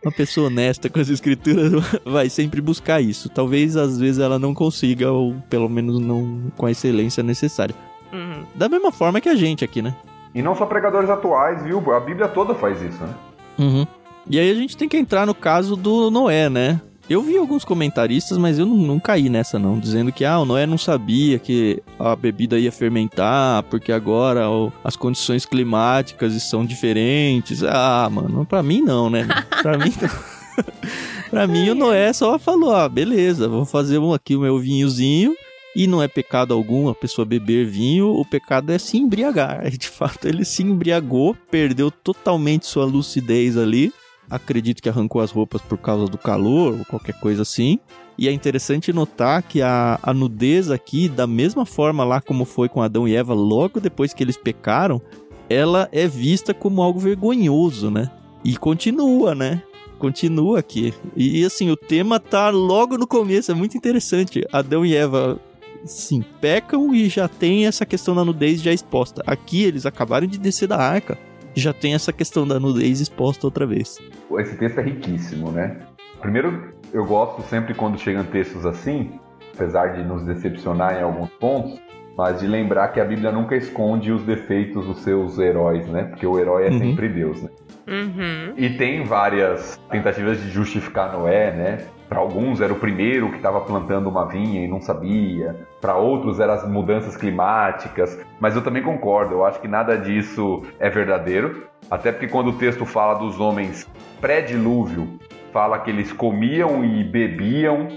Speaker 1: uma pessoa honesta com as escrituras vai sempre buscar isso. Talvez às vezes ela não consiga, ou pelo menos não com a excelência necessária. Uhum. Da mesma forma que a gente aqui, né?
Speaker 3: E não só pregadores atuais, viu? A Bíblia toda faz isso, né?
Speaker 1: Uhum. E aí a gente tem que entrar no caso do Noé, né? Eu vi alguns comentaristas, mas eu não, não, caí nessa não, dizendo que ah, o Noé não sabia que a bebida ia fermentar, porque agora ó, as condições climáticas são diferentes. Ah, mano, pra mim não, né? Pra mim não. pra mim o Noé só falou, ah, beleza, vou fazer aqui o meu vinhozinho, e não é pecado algum a pessoa beber vinho, o pecado é se embriagar. De fato, ele se embriagou, perdeu totalmente sua lucidez ali acredito que arrancou as roupas por causa do calor ou qualquer coisa assim. E é interessante notar que a, a nudez aqui, da mesma forma lá como foi com Adão e Eva, logo depois que eles pecaram, ela é vista como algo vergonhoso, né? E continua, né? Continua aqui. E assim, o tema tá logo no começo, é muito interessante. Adão e Eva, sim, pecam e já tem essa questão da nudez já exposta. Aqui eles acabaram de descer da arca, já tem essa questão da nudez exposta outra vez.
Speaker 3: Esse texto é riquíssimo, né? Primeiro, eu gosto sempre quando chegam textos assim, apesar de nos decepcionar em alguns pontos, mas de lembrar que a Bíblia nunca esconde os defeitos dos seus heróis, né? Porque o herói é uhum. sempre Deus, né?
Speaker 2: Uhum.
Speaker 3: E tem várias tentativas de justificar Noé, né? Para alguns era o primeiro que estava plantando uma vinha e não sabia. Para outros eram as mudanças climáticas. Mas eu também concordo, eu acho que nada disso é verdadeiro. Até porque quando o texto fala dos homens pré-dilúvio, fala que eles comiam e bebiam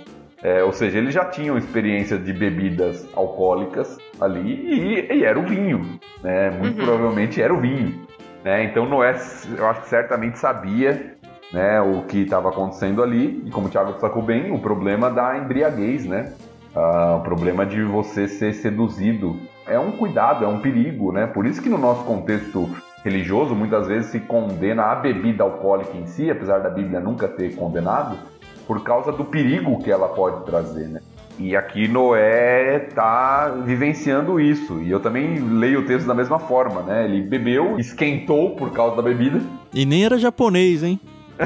Speaker 3: é, ou seja, eles já tinham experiência de bebidas alcoólicas ali e, e era o vinho, né? Muito uhum. provavelmente era o vinho. Né? Então Noé, eu acho que certamente sabia né, o que estava acontecendo ali e como o Thiago destacou bem, o problema da embriaguez, né? Ah, o problema de você ser seduzido é um cuidado, é um perigo, né? Por isso que no nosso contexto religioso muitas vezes se condena a bebida alcoólica em si, apesar da Bíblia nunca ter condenado, por causa do perigo que ela pode trazer, né? E aqui Noé está vivenciando isso. E eu também leio o texto da mesma forma, né? Ele bebeu, esquentou por causa da bebida.
Speaker 1: E nem era japonês, hein?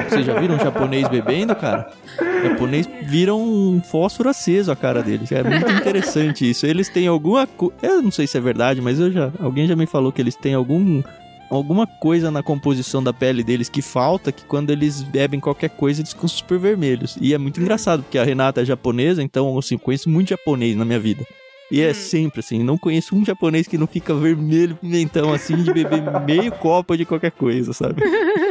Speaker 1: Vocês já viram um japonês bebendo, cara? O japonês viram um fósforo aceso a cara deles. É muito interessante isso. Eles têm alguma coisa. Eu não sei se é verdade, mas eu já. Alguém já me falou que eles têm algum alguma coisa na composição da pele deles que falta, que quando eles bebem qualquer coisa, eles ficam super vermelhos. E é muito engraçado, porque a Renata é japonesa, então, assim, eu conheço muito japonês na minha vida. E é hum. sempre assim, não conheço um japonês que não fica vermelho, pimentão, assim, de beber meio copo de qualquer coisa, sabe?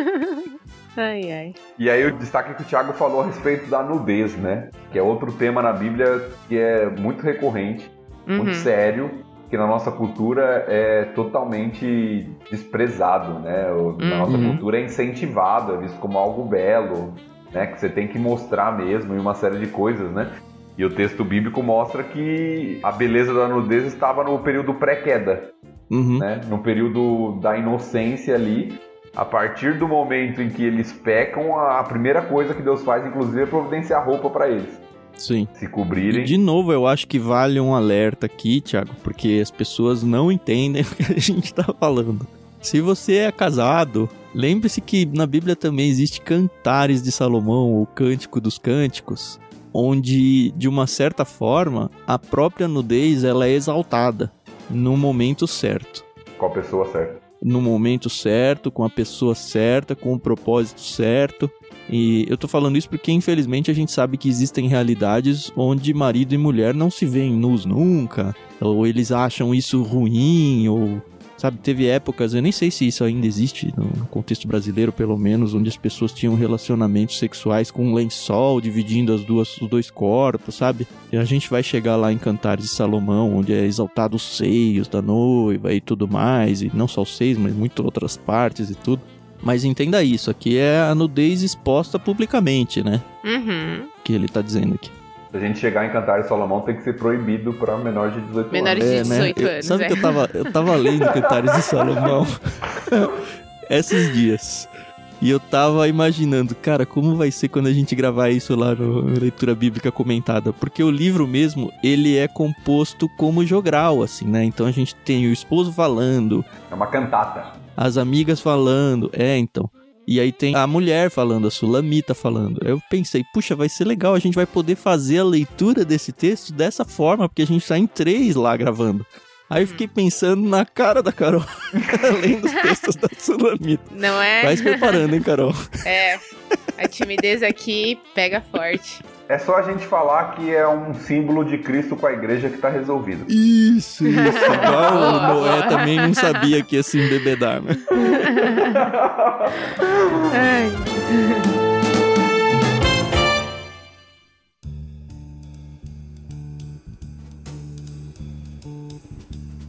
Speaker 2: Ai, ai.
Speaker 3: E aí o destaque que o Thiago falou a respeito da nudez, né? Que é outro tema na Bíblia que é muito recorrente, uhum. muito sério que na nossa cultura é totalmente desprezado, né? Na nossa uhum. cultura é incentivado, é visto como algo belo, né? Que você tem que mostrar mesmo e uma série de coisas, né? E o texto bíblico mostra que a beleza da nudez estava no período pré-queda, uhum. né? No período da inocência ali. A partir do momento em que eles pecam, a primeira coisa que Deus faz, inclusive, é providenciar roupa para eles.
Speaker 1: Sim.
Speaker 3: Se cobrirem.
Speaker 1: E de novo, eu acho que vale um alerta aqui, Thiago, porque as pessoas não entendem o que a gente tá falando. Se você é casado, lembre-se que na Bíblia também existe Cantares de Salomão, o Cântico dos Cânticos, onde de uma certa forma a própria nudez ela é exaltada no momento certo.
Speaker 3: Com a pessoa certa.
Speaker 1: No momento certo, com a pessoa certa, com o propósito certo. E eu tô falando isso porque, infelizmente, a gente sabe que existem realidades onde marido e mulher não se veem nus nunca, ou eles acham isso ruim, ou. Sabe, teve épocas, eu nem sei se isso ainda existe no contexto brasileiro, pelo menos, onde as pessoas tinham relacionamentos sexuais com um lençol dividindo as duas, os dois corpos, sabe? E a gente vai chegar lá em Cantares de Salomão, onde é exaltado os seios da noiva e tudo mais, e não só os seios, mas muitas outras partes e tudo. Mas entenda isso, aqui é a nudez exposta publicamente, né?
Speaker 2: Uhum.
Speaker 1: Que ele tá dizendo aqui.
Speaker 3: Se a gente chegar em Cantares Salomão, tem que ser proibido para menores de 18
Speaker 2: Menores
Speaker 3: anos.
Speaker 2: Menores de 18 é, né? anos.
Speaker 1: sabe
Speaker 2: é.
Speaker 1: que eu tava, eu tava lendo Cantares de Salomão esses dias. E eu tava imaginando, cara, como vai ser quando a gente gravar isso lá no Leitura Bíblica Comentada? Porque o livro mesmo, ele é composto como jogral, assim, né? Então a gente tem o esposo falando.
Speaker 3: É uma cantata
Speaker 1: as amigas falando. É, então. E aí tem a mulher falando, a Sulamita falando. Eu pensei, puxa, vai ser legal, a gente vai poder fazer a leitura desse texto dessa forma, porque a gente tá em três lá gravando. Aí eu fiquei pensando na cara da Carol, lendo os textos da Sulamita.
Speaker 2: Não é?
Speaker 1: Vai se preparando, hein, Carol?
Speaker 2: É, a timidez aqui pega forte.
Speaker 3: É só a gente falar que é um símbolo de Cristo com a igreja que está resolvido.
Speaker 1: Isso, isso. Igual o Noé também não sabia que ia se embebedar, né?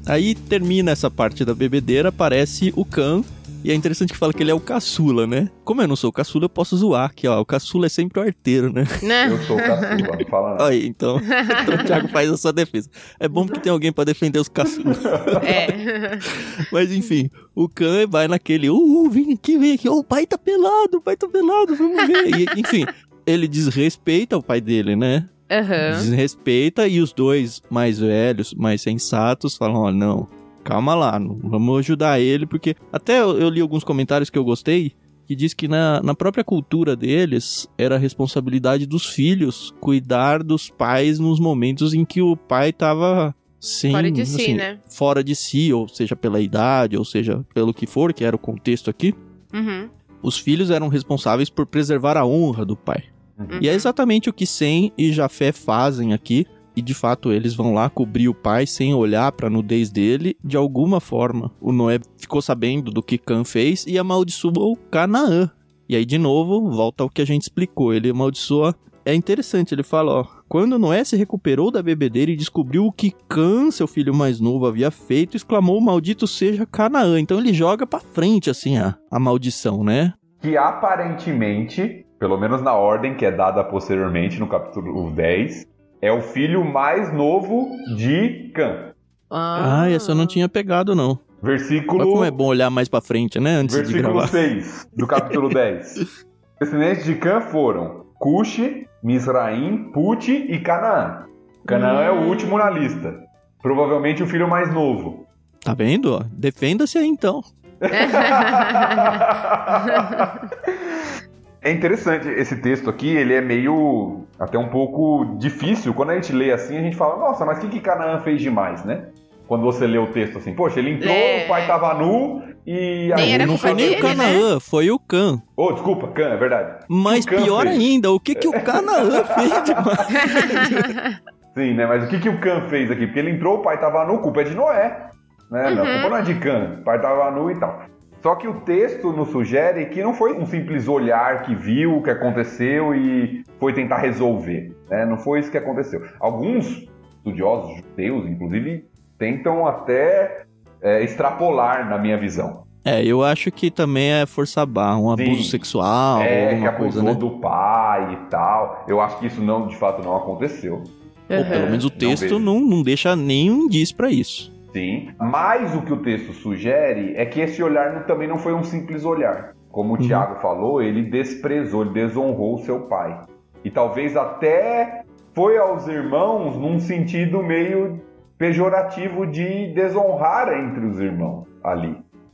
Speaker 1: Aí termina essa parte da bebedeira, aparece o Khan E é interessante que fala que ele é o caçula, né? Como eu não sou o caçula, eu posso zoar aqui, ó. O caçula é sempre o arteiro, né?
Speaker 2: Né?
Speaker 3: Eu sou o caçula, não fala nada.
Speaker 1: Aí, então, então o Thiago faz a sua defesa. É bom porque tem alguém pra defender os caçulas.
Speaker 2: É.
Speaker 1: Mas enfim, o Khan vai naquele, uh, vem aqui, vem aqui, oh, o pai tá pelado, o pai tá pelado, vamos ver. E, enfim, ele desrespeita o pai dele, né?
Speaker 2: Aham.
Speaker 1: Desrespeita e os dois mais velhos, mais sensatos, falam, ó, não, calma lá, não, vamos ajudar ele, porque até eu, eu li alguns comentários que eu gostei, que diz que na, na própria cultura deles era a responsabilidade dos filhos cuidar dos pais nos momentos em que o pai tava sem,
Speaker 2: Fora de si,
Speaker 1: assim,
Speaker 2: né?
Speaker 1: fora de si, ou seja, pela idade, ou seja, pelo que for, que era o contexto aqui,
Speaker 2: Uhum.
Speaker 1: os filhos eram responsáveis por preservar a honra do pai.
Speaker 2: Uhum.
Speaker 1: E é exatamente o que Sem e Jafé fazem aqui. E de fato eles vão lá cobrir o pai sem olhar pra nudez dele de alguma forma. O Noé ficou sabendo do que Cã fez e amaldiçoou Canaã. E aí de novo volta ao que a gente explicou. Ele amaldiçoa. É interessante, ele fala, ó, quando Noé se recuperou da bebedeira e descobriu o que Cã, seu filho mais novo, havia feito, exclamou: Maldito seja Canaã. Então ele joga pra frente, assim, a, a maldição, né?
Speaker 3: Que aparentemente, pelo menos na ordem que é dada posteriormente no capítulo 10, é o filho mais novo de Cã.
Speaker 1: Ah, essa eu não tinha pegado, não.
Speaker 3: Versículo,
Speaker 1: Olha como é bom olhar mais pra frente, né? Antes de
Speaker 3: versículo
Speaker 1: gravar.
Speaker 3: 6 do capítulo 10. Descendentes de Cã foram Cuxi, Misraim, Puti e Canaã. Canaã é o
Speaker 2: Hum.
Speaker 3: último na lista. Provavelmente o filho mais novo.
Speaker 1: Tá vendo? Defenda-se aí então.
Speaker 3: É interessante esse texto aqui, ele é meio até um pouco difícil. Quando a gente lê assim, a gente fala, nossa, mas o que, que Canaã fez demais, né? Quando você lê o texto assim, poxa, ele entrou,
Speaker 2: É.
Speaker 3: o pai tava nu e
Speaker 2: Nem
Speaker 3: aí.
Speaker 2: era
Speaker 1: não foi nem o
Speaker 2: né?
Speaker 1: Canaã, foi o Cã.
Speaker 3: Oh, desculpa, Can, é verdade.
Speaker 1: Mas pior
Speaker 3: fez.
Speaker 1: ainda, o que, que o Canaã fez demais?
Speaker 3: Sim, né? Mas o que, que o Can fez aqui? Porque ele entrou, o pai tava nu, culpa é de Noé. Né? Não, a
Speaker 2: Uhum.
Speaker 3: culpa não é de Can, o pai tava nu e tal. Só que o texto nos sugere que não foi um simples olhar que viu o que aconteceu e foi tentar resolver. Né? Não foi isso que aconteceu. Alguns estudiosos judeus, inclusive, tentam até é, extrapolar na minha visão.
Speaker 1: É, eu acho que também é força barra, um
Speaker 3: Sim.
Speaker 1: abuso sexual,
Speaker 3: é, que
Speaker 1: alguma
Speaker 3: abusou
Speaker 1: coisa, né?
Speaker 3: do pai e tal. Eu acho que isso não, de fato, não aconteceu.
Speaker 1: Ou pelo
Speaker 2: Uhum.
Speaker 1: menos o
Speaker 3: Não
Speaker 1: texto
Speaker 3: vejo.
Speaker 1: não, não deixa nenhum indício pra isso.
Speaker 3: Sim. Mas o que o texto sugere é que esse olhar também não foi um simples olhar. Como o
Speaker 1: Uhum.
Speaker 3: Tiago falou, ele desprezou, ele desonrou o seu pai. E talvez até foi aos irmãos num sentido meio pejorativo de desonrar entre os irmãos ali.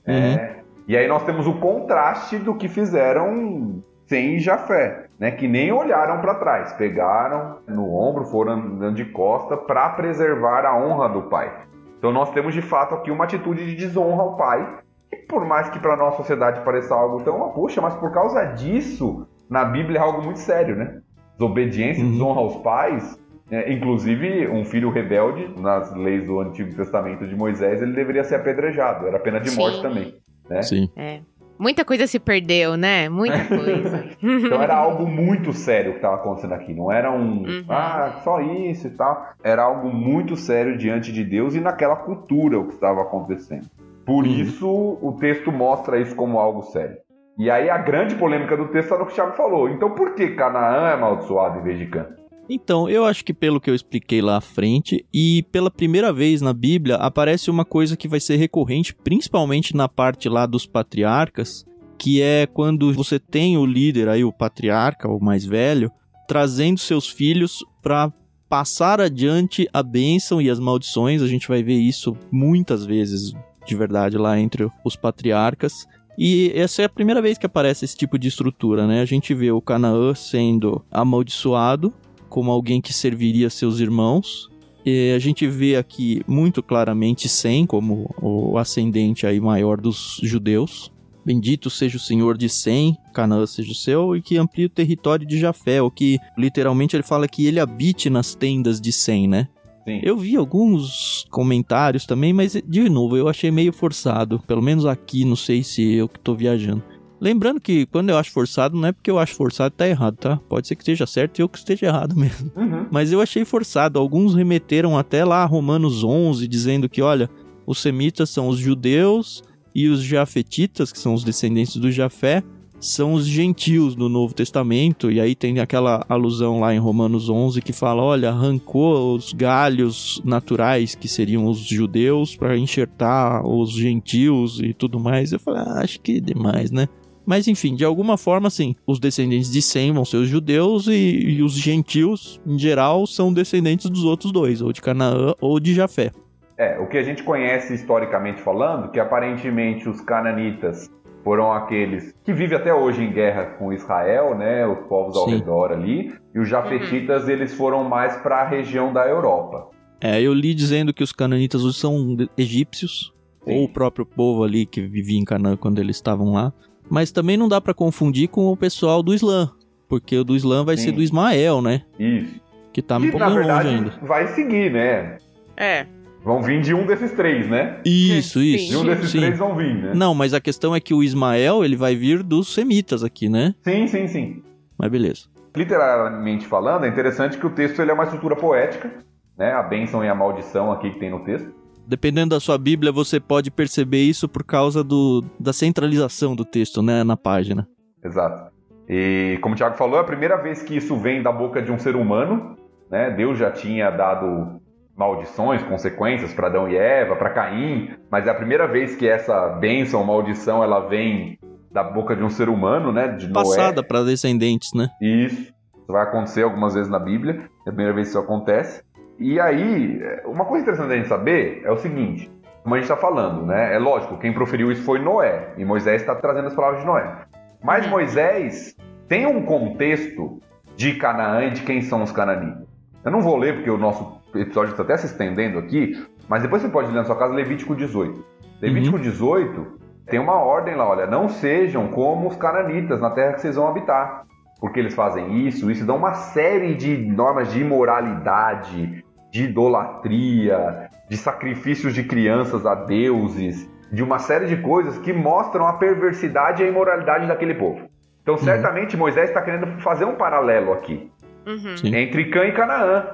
Speaker 1: Uhum.
Speaker 3: É. E aí nós temos o contraste do que fizeram sem Jafé, né? Que nem olharam para trás, pegaram no ombro, foram andando de costa para preservar a honra do pai. Então nós temos de fato aqui uma atitude de desonra ao pai, que por mais que para nossa sociedade pareça algo tão, ah, poxa, mas por causa disso, na Bíblia é algo muito sério, né? Desobediência
Speaker 1: Uhum.
Speaker 3: desonra aos pais, é, inclusive um filho rebelde, nas leis do Antigo Testamento de Moisés, ele deveria ser apedrejado, era pena de
Speaker 2: Sim.
Speaker 3: morte também. É.
Speaker 1: Sim.
Speaker 2: É. Muita coisa se perdeu, né? Muita coisa.
Speaker 3: Então era algo muito sério que estava acontecendo aqui. Não era um,
Speaker 2: Uhum.
Speaker 3: ah, só isso e tal. Era algo muito sério diante de Deus e naquela cultura o que estava acontecendo. Por
Speaker 1: Uhum.
Speaker 3: isso o texto mostra isso como algo sério. E aí a grande polêmica do texto é no que o Thiago falou. Então por que Canaã é amaldiçoado em vez de Cã?
Speaker 1: Então, eu acho que pelo que eu expliquei lá à frente, e pela primeira vez na Bíblia, aparece uma coisa que vai ser recorrente, principalmente na parte lá dos patriarcas, que é quando você tem o líder aí, o patriarca, o mais velho, trazendo seus filhos para passar adiante a bênção e as maldições. A gente vai ver isso muitas vezes, de verdade, lá entre os patriarcas. E essa é a primeira vez que aparece esse tipo de estrutura, né? A gente vê o Canaã sendo amaldiçoado como alguém que serviria seus irmãos. E a gente vê aqui muito claramente Sem como o ascendente aí maior dos judeus. Bendito seja o Senhor de Sem, Canaã seja o seu, e que amplie o território de Jafé, o que literalmente ele fala que ele habite nas tendas de Sem, né?
Speaker 3: Sim.
Speaker 1: Eu vi alguns comentários também, mas de novo, eu achei meio forçado. Pelo menos aqui, não sei se eu que tô viajando. Lembrando que quando eu acho forçado, não é porque eu acho forçado tá errado, tá? Pode ser que esteja certo e eu que esteja errado mesmo.
Speaker 3: Uhum.
Speaker 1: Mas eu achei forçado. Alguns remeteram até lá a Romanos 11, dizendo que, olha, os semitas são os judeus E os jafetitas, que são os descendentes do Jafé, são os gentios do Novo Testamento, e aí tem aquela alusão lá em Romanos 11 que fala: olha, arrancou os galhos naturais que seriam os judeus para enxertar os gentios e tudo mais. Eu falei: ah, acho que é demais, né? Mas enfim, de alguma forma, sim, os descendentes de Sem vão ser os judeus e, e os gentios, em geral, são descendentes dos outros dois, ou de Canaã ou de Jafé.
Speaker 3: É, o que a gente conhece historicamente falando, que aparentemente os cananitas foram aqueles que vivem até hoje em guerra com Israel, né, os povos ao Sim. redor ali, e os jafetitas uhum. eles foram mais para a região da Europa.
Speaker 1: É, eu li dizendo que os cananitas são egípcios, Sim. ou o próprio povo ali que vivia em Canaã quando eles estavam lá. Mas também não dá para confundir com o pessoal do Islã, porque o do Islã vai Sim. ser do Ismael, né?
Speaker 3: Isso.
Speaker 1: Que tá um pouco longe ainda.
Speaker 3: Vai seguir, né?
Speaker 2: É.
Speaker 3: Vão vir de um desses três, né?
Speaker 1: Isso, isso.
Speaker 3: De um desses sim. três vão vir, né?
Speaker 1: Não, mas a questão é que o Ismael, ele vai vir dos semitas aqui, né?
Speaker 3: Sim, sim, sim.
Speaker 1: Mas beleza.
Speaker 3: Literalmente falando, é interessante que o texto ele é uma estrutura poética, né? A bênção e a maldição aqui que tem no texto.
Speaker 1: Dependendo da sua Bíblia, você pode perceber isso por causa do, da centralização do texto, né? Na página.
Speaker 3: Exato. E como o Tiago falou, é a primeira vez que isso vem da boca de um ser humano, né? Deus já tinha dado maldições, consequências para Adão e Eva, para Caim, mas é a primeira vez que essa bênção, maldição, ela vem da boca de um ser humano, né? De
Speaker 1: Passada para descendentes, né?
Speaker 3: Isso. Isso vai acontecer algumas vezes na Bíblia, é a primeira vez que isso acontece. E aí, uma coisa interessante a gente saber é o seguinte: como a gente está falando, né? É lógico, quem proferiu isso foi Noé, e Moisés está trazendo as palavras de Noé. Mas uhum. Moisés tem um contexto de Canaã e de quem são os cananitas. Eu não vou ler porque o nosso episódio está até se estendendo aqui, mas depois você pode ler na sua casa Levítico 18. Levítico uhum. 18 tem uma ordem lá, olha, não sejam como os cananitas na terra que vocês vão habitar, porque eles fazem isso, isso dão uma série de normas de imoralidade, de idolatria, de sacrifícios de crianças a deuses, de uma série de coisas que mostram a perversidade e a imoralidade daquele povo. Então, uhum. certamente, uhum. Moisés está querendo fazer um paralelo aqui uhum. entre Cã e Canaã.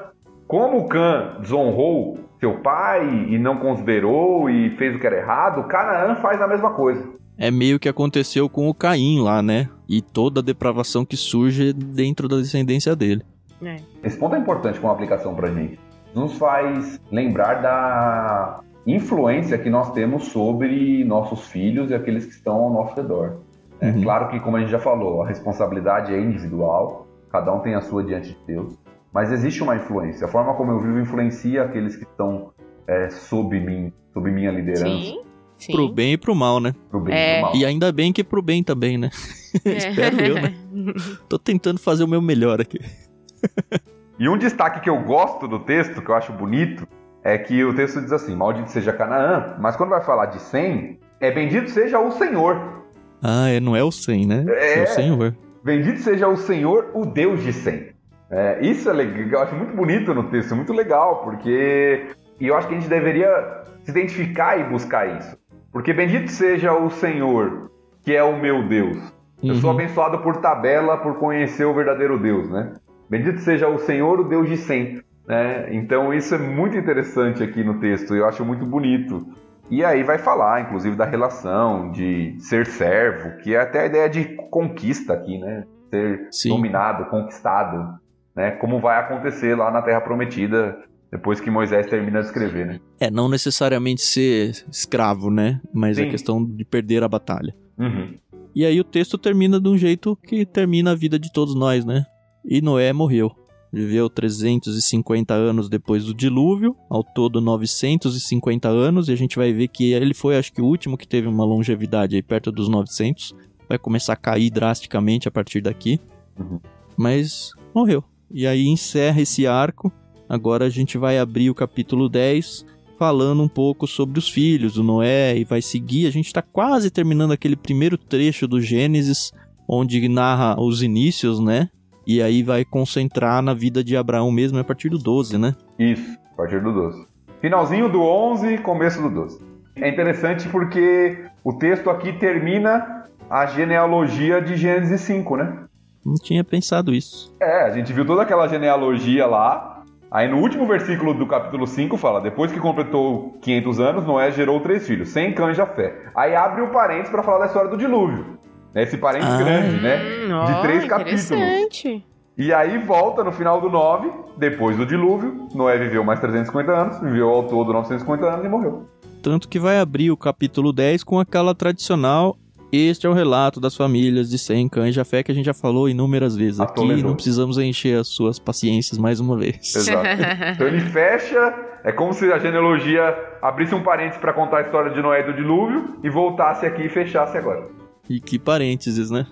Speaker 3: Como Cã desonrou seu pai e não considerou e fez o que era errado, Canaã faz a mesma coisa.
Speaker 1: É meio que aconteceu com o Caim lá, né? E toda a depravação que surge dentro da descendência dele.
Speaker 3: É. Esse ponto é importante como aplicação pra gente. Nos faz lembrar da influência que nós temos sobre nossos filhos e aqueles que estão ao nosso redor. É uhum. claro que, como a gente já falou, a responsabilidade é individual, cada um tem a sua diante de Deus, mas existe uma influência. A forma como eu vivo influencia aqueles que estão é, sob mim, sob minha liderança. Sim.
Speaker 1: Sim. Pro bem e pro mal, né?
Speaker 3: Pro bem é. e pro mal.
Speaker 1: E ainda bem que pro bem também, né? É. Espero eu, né? Tô tentando fazer o meu melhor aqui.
Speaker 3: e um destaque que eu gosto do texto, que eu acho bonito, é que o texto diz assim: Maldito seja Canaã, mas quando vai falar de Sem, é bendito seja o Senhor.
Speaker 1: Ah, é, não é o Sem, né? É, é o Senhor.
Speaker 3: Bendito seja o Senhor, o Deus de Sem. É, isso é legal, eu acho muito bonito no texto, muito legal, porque e eu acho que a gente deveria se identificar e buscar isso. Porque bendito seja o Senhor, que é o meu Deus. Uhum. Eu sou uhum. abençoado por tabela por conhecer o verdadeiro Deus, né? Bendito seja o Senhor, o Deus de sempre. Né? Então isso é muito interessante aqui no texto, eu acho muito bonito. E aí vai falar, inclusive, da relação de ser servo, que é até a ideia de conquista aqui, né? Ser Sim. dominado, conquistado né? Como vai acontecer lá na Terra Prometida depois que Moisés termina de escrever, né?
Speaker 1: É, não necessariamente ser escravo, né? Mas Sim. a questão de perder a batalha.
Speaker 3: Uhum.
Speaker 1: E aí o texto termina de um jeito que termina a vida de todos nós, né? E Noé morreu. Viveu 350 anos depois do dilúvio, ao todo 950 anos, e a gente vai ver que ele foi, acho que, o último que teve uma longevidade aí perto dos 900. Vai começar a cair drasticamente a partir daqui. Uhum. Mas morreu. E aí encerra esse arco. Agora a gente vai abrir o capítulo 10 falando um pouco sobre os filhos do Noé e vai seguir. A gente está quase terminando aquele primeiro trecho do Gênesis, onde narra os inícios, né? E aí vai concentrar na vida de Abraão mesmo a partir do 12, né?
Speaker 3: Isso, a partir do 12. Finalzinho do 11, começo do 12. É interessante porque o texto aqui termina a genealogia de Gênesis 5, né?
Speaker 1: Não tinha pensado isso.
Speaker 3: É, a gente viu toda aquela genealogia lá. Aí no último versículo do capítulo 5 fala: Depois que completou 500 anos, Noé gerou três filhos, sem cães de fé. Aí abre o parênteses para falar da história do dilúvio. Esse parênteses ah, grande, né?
Speaker 2: Hum,
Speaker 3: de três capítulos. E aí volta no final do 9, depois do dilúvio, Noé viveu mais 350 anos, viveu ao todo 950 anos e morreu.
Speaker 1: Tanto que vai abrir o capítulo 10 com aquela tradicional este é o relato das famílias de Sem Cães de Fé que a gente já falou inúmeras vezes aqui. Não precisamos encher as suas paciências mais uma vez.
Speaker 3: Exato. então ele fecha. É como se a genealogia abrisse um parênteses para contar a história de Noé e do dilúvio e voltasse aqui e fechasse agora.
Speaker 1: E que parênteses, né?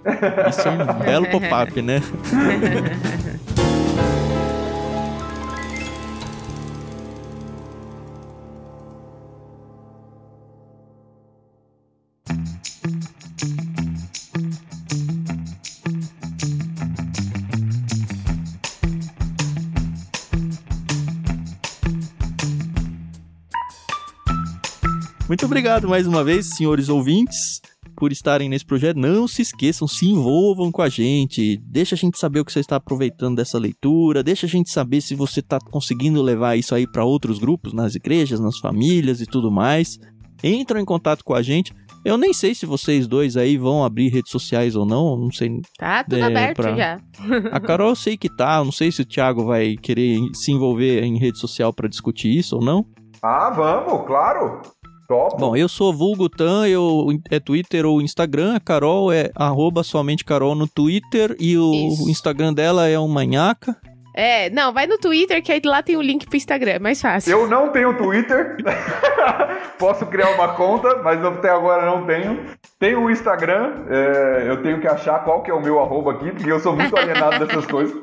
Speaker 1: Isso é um belo pop-up, né? Muito obrigado mais uma vez, senhores ouvintes, por estarem nesse projeto. Não se esqueçam, se envolvam com a gente. Deixa a gente saber o que você está aproveitando dessa leitura. Deixa a gente saber se você está conseguindo levar isso aí para outros grupos, nas igrejas, nas famílias e tudo mais. Entram em contato com a gente. Eu nem sei se vocês dois aí vão abrir redes sociais ou não, não sei.
Speaker 2: Tá tudo é, aberto pra... já.
Speaker 1: a Carol eu sei que tá, não sei se o Thiago vai querer se envolver em rede social para discutir isso ou não.
Speaker 3: Ah, vamos, claro. Top.
Speaker 1: Bom, eu sou Vulgutan, eu é Twitter ou Instagram, a Carol é arroba somente Carol no Twitter e o Isso. Instagram dela é o Manhaca.
Speaker 2: É, não, vai no Twitter que aí lá tem o link pro Instagram, é mais fácil.
Speaker 3: Eu não tenho Twitter. Posso criar uma conta, mas até agora não tenho. Tenho o Instagram, é, eu tenho que achar qual que é o meu arroba aqui, porque eu sou muito alienado dessas coisas.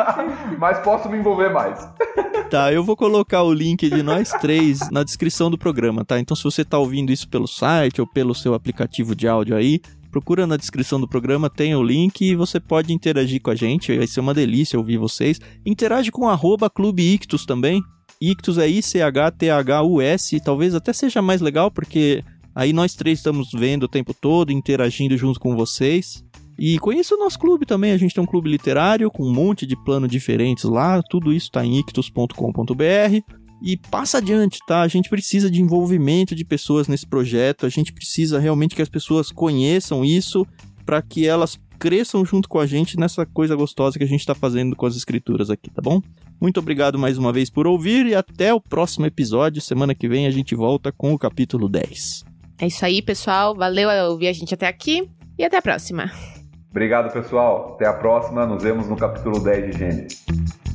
Speaker 3: mas posso me envolver mais.
Speaker 1: Tá, eu vou colocar o link de nós três na descrição do programa, tá? Então se você tá ouvindo isso pelo site ou pelo seu aplicativo de áudio aí, procura na descrição do programa, tem o link e você pode interagir com a gente, vai ser uma delícia ouvir vocês. Interage com arroba Clube Ictus também. Ictus é I-C-H-T-H-U-S, talvez até seja mais legal, porque Aí nós três estamos vendo o tempo todo, interagindo junto com vocês. E conheça o nosso clube também, a gente tem um clube literário com um monte de planos diferentes lá, tudo isso está em ictus.com.br. E passa adiante, tá? A gente precisa de envolvimento de pessoas nesse projeto, a gente precisa realmente que as pessoas conheçam isso para que elas cresçam junto com a gente nessa coisa gostosa que a gente está fazendo com as escrituras aqui, tá bom? Muito obrigado mais uma vez por ouvir e até o próximo episódio. Semana que vem a gente volta com o capítulo 10.
Speaker 2: É isso aí, pessoal. Valeu ouvir a gente até aqui e até a próxima.
Speaker 3: Obrigado, pessoal. Até a próxima. Nos vemos no capítulo 10 de Gênesis.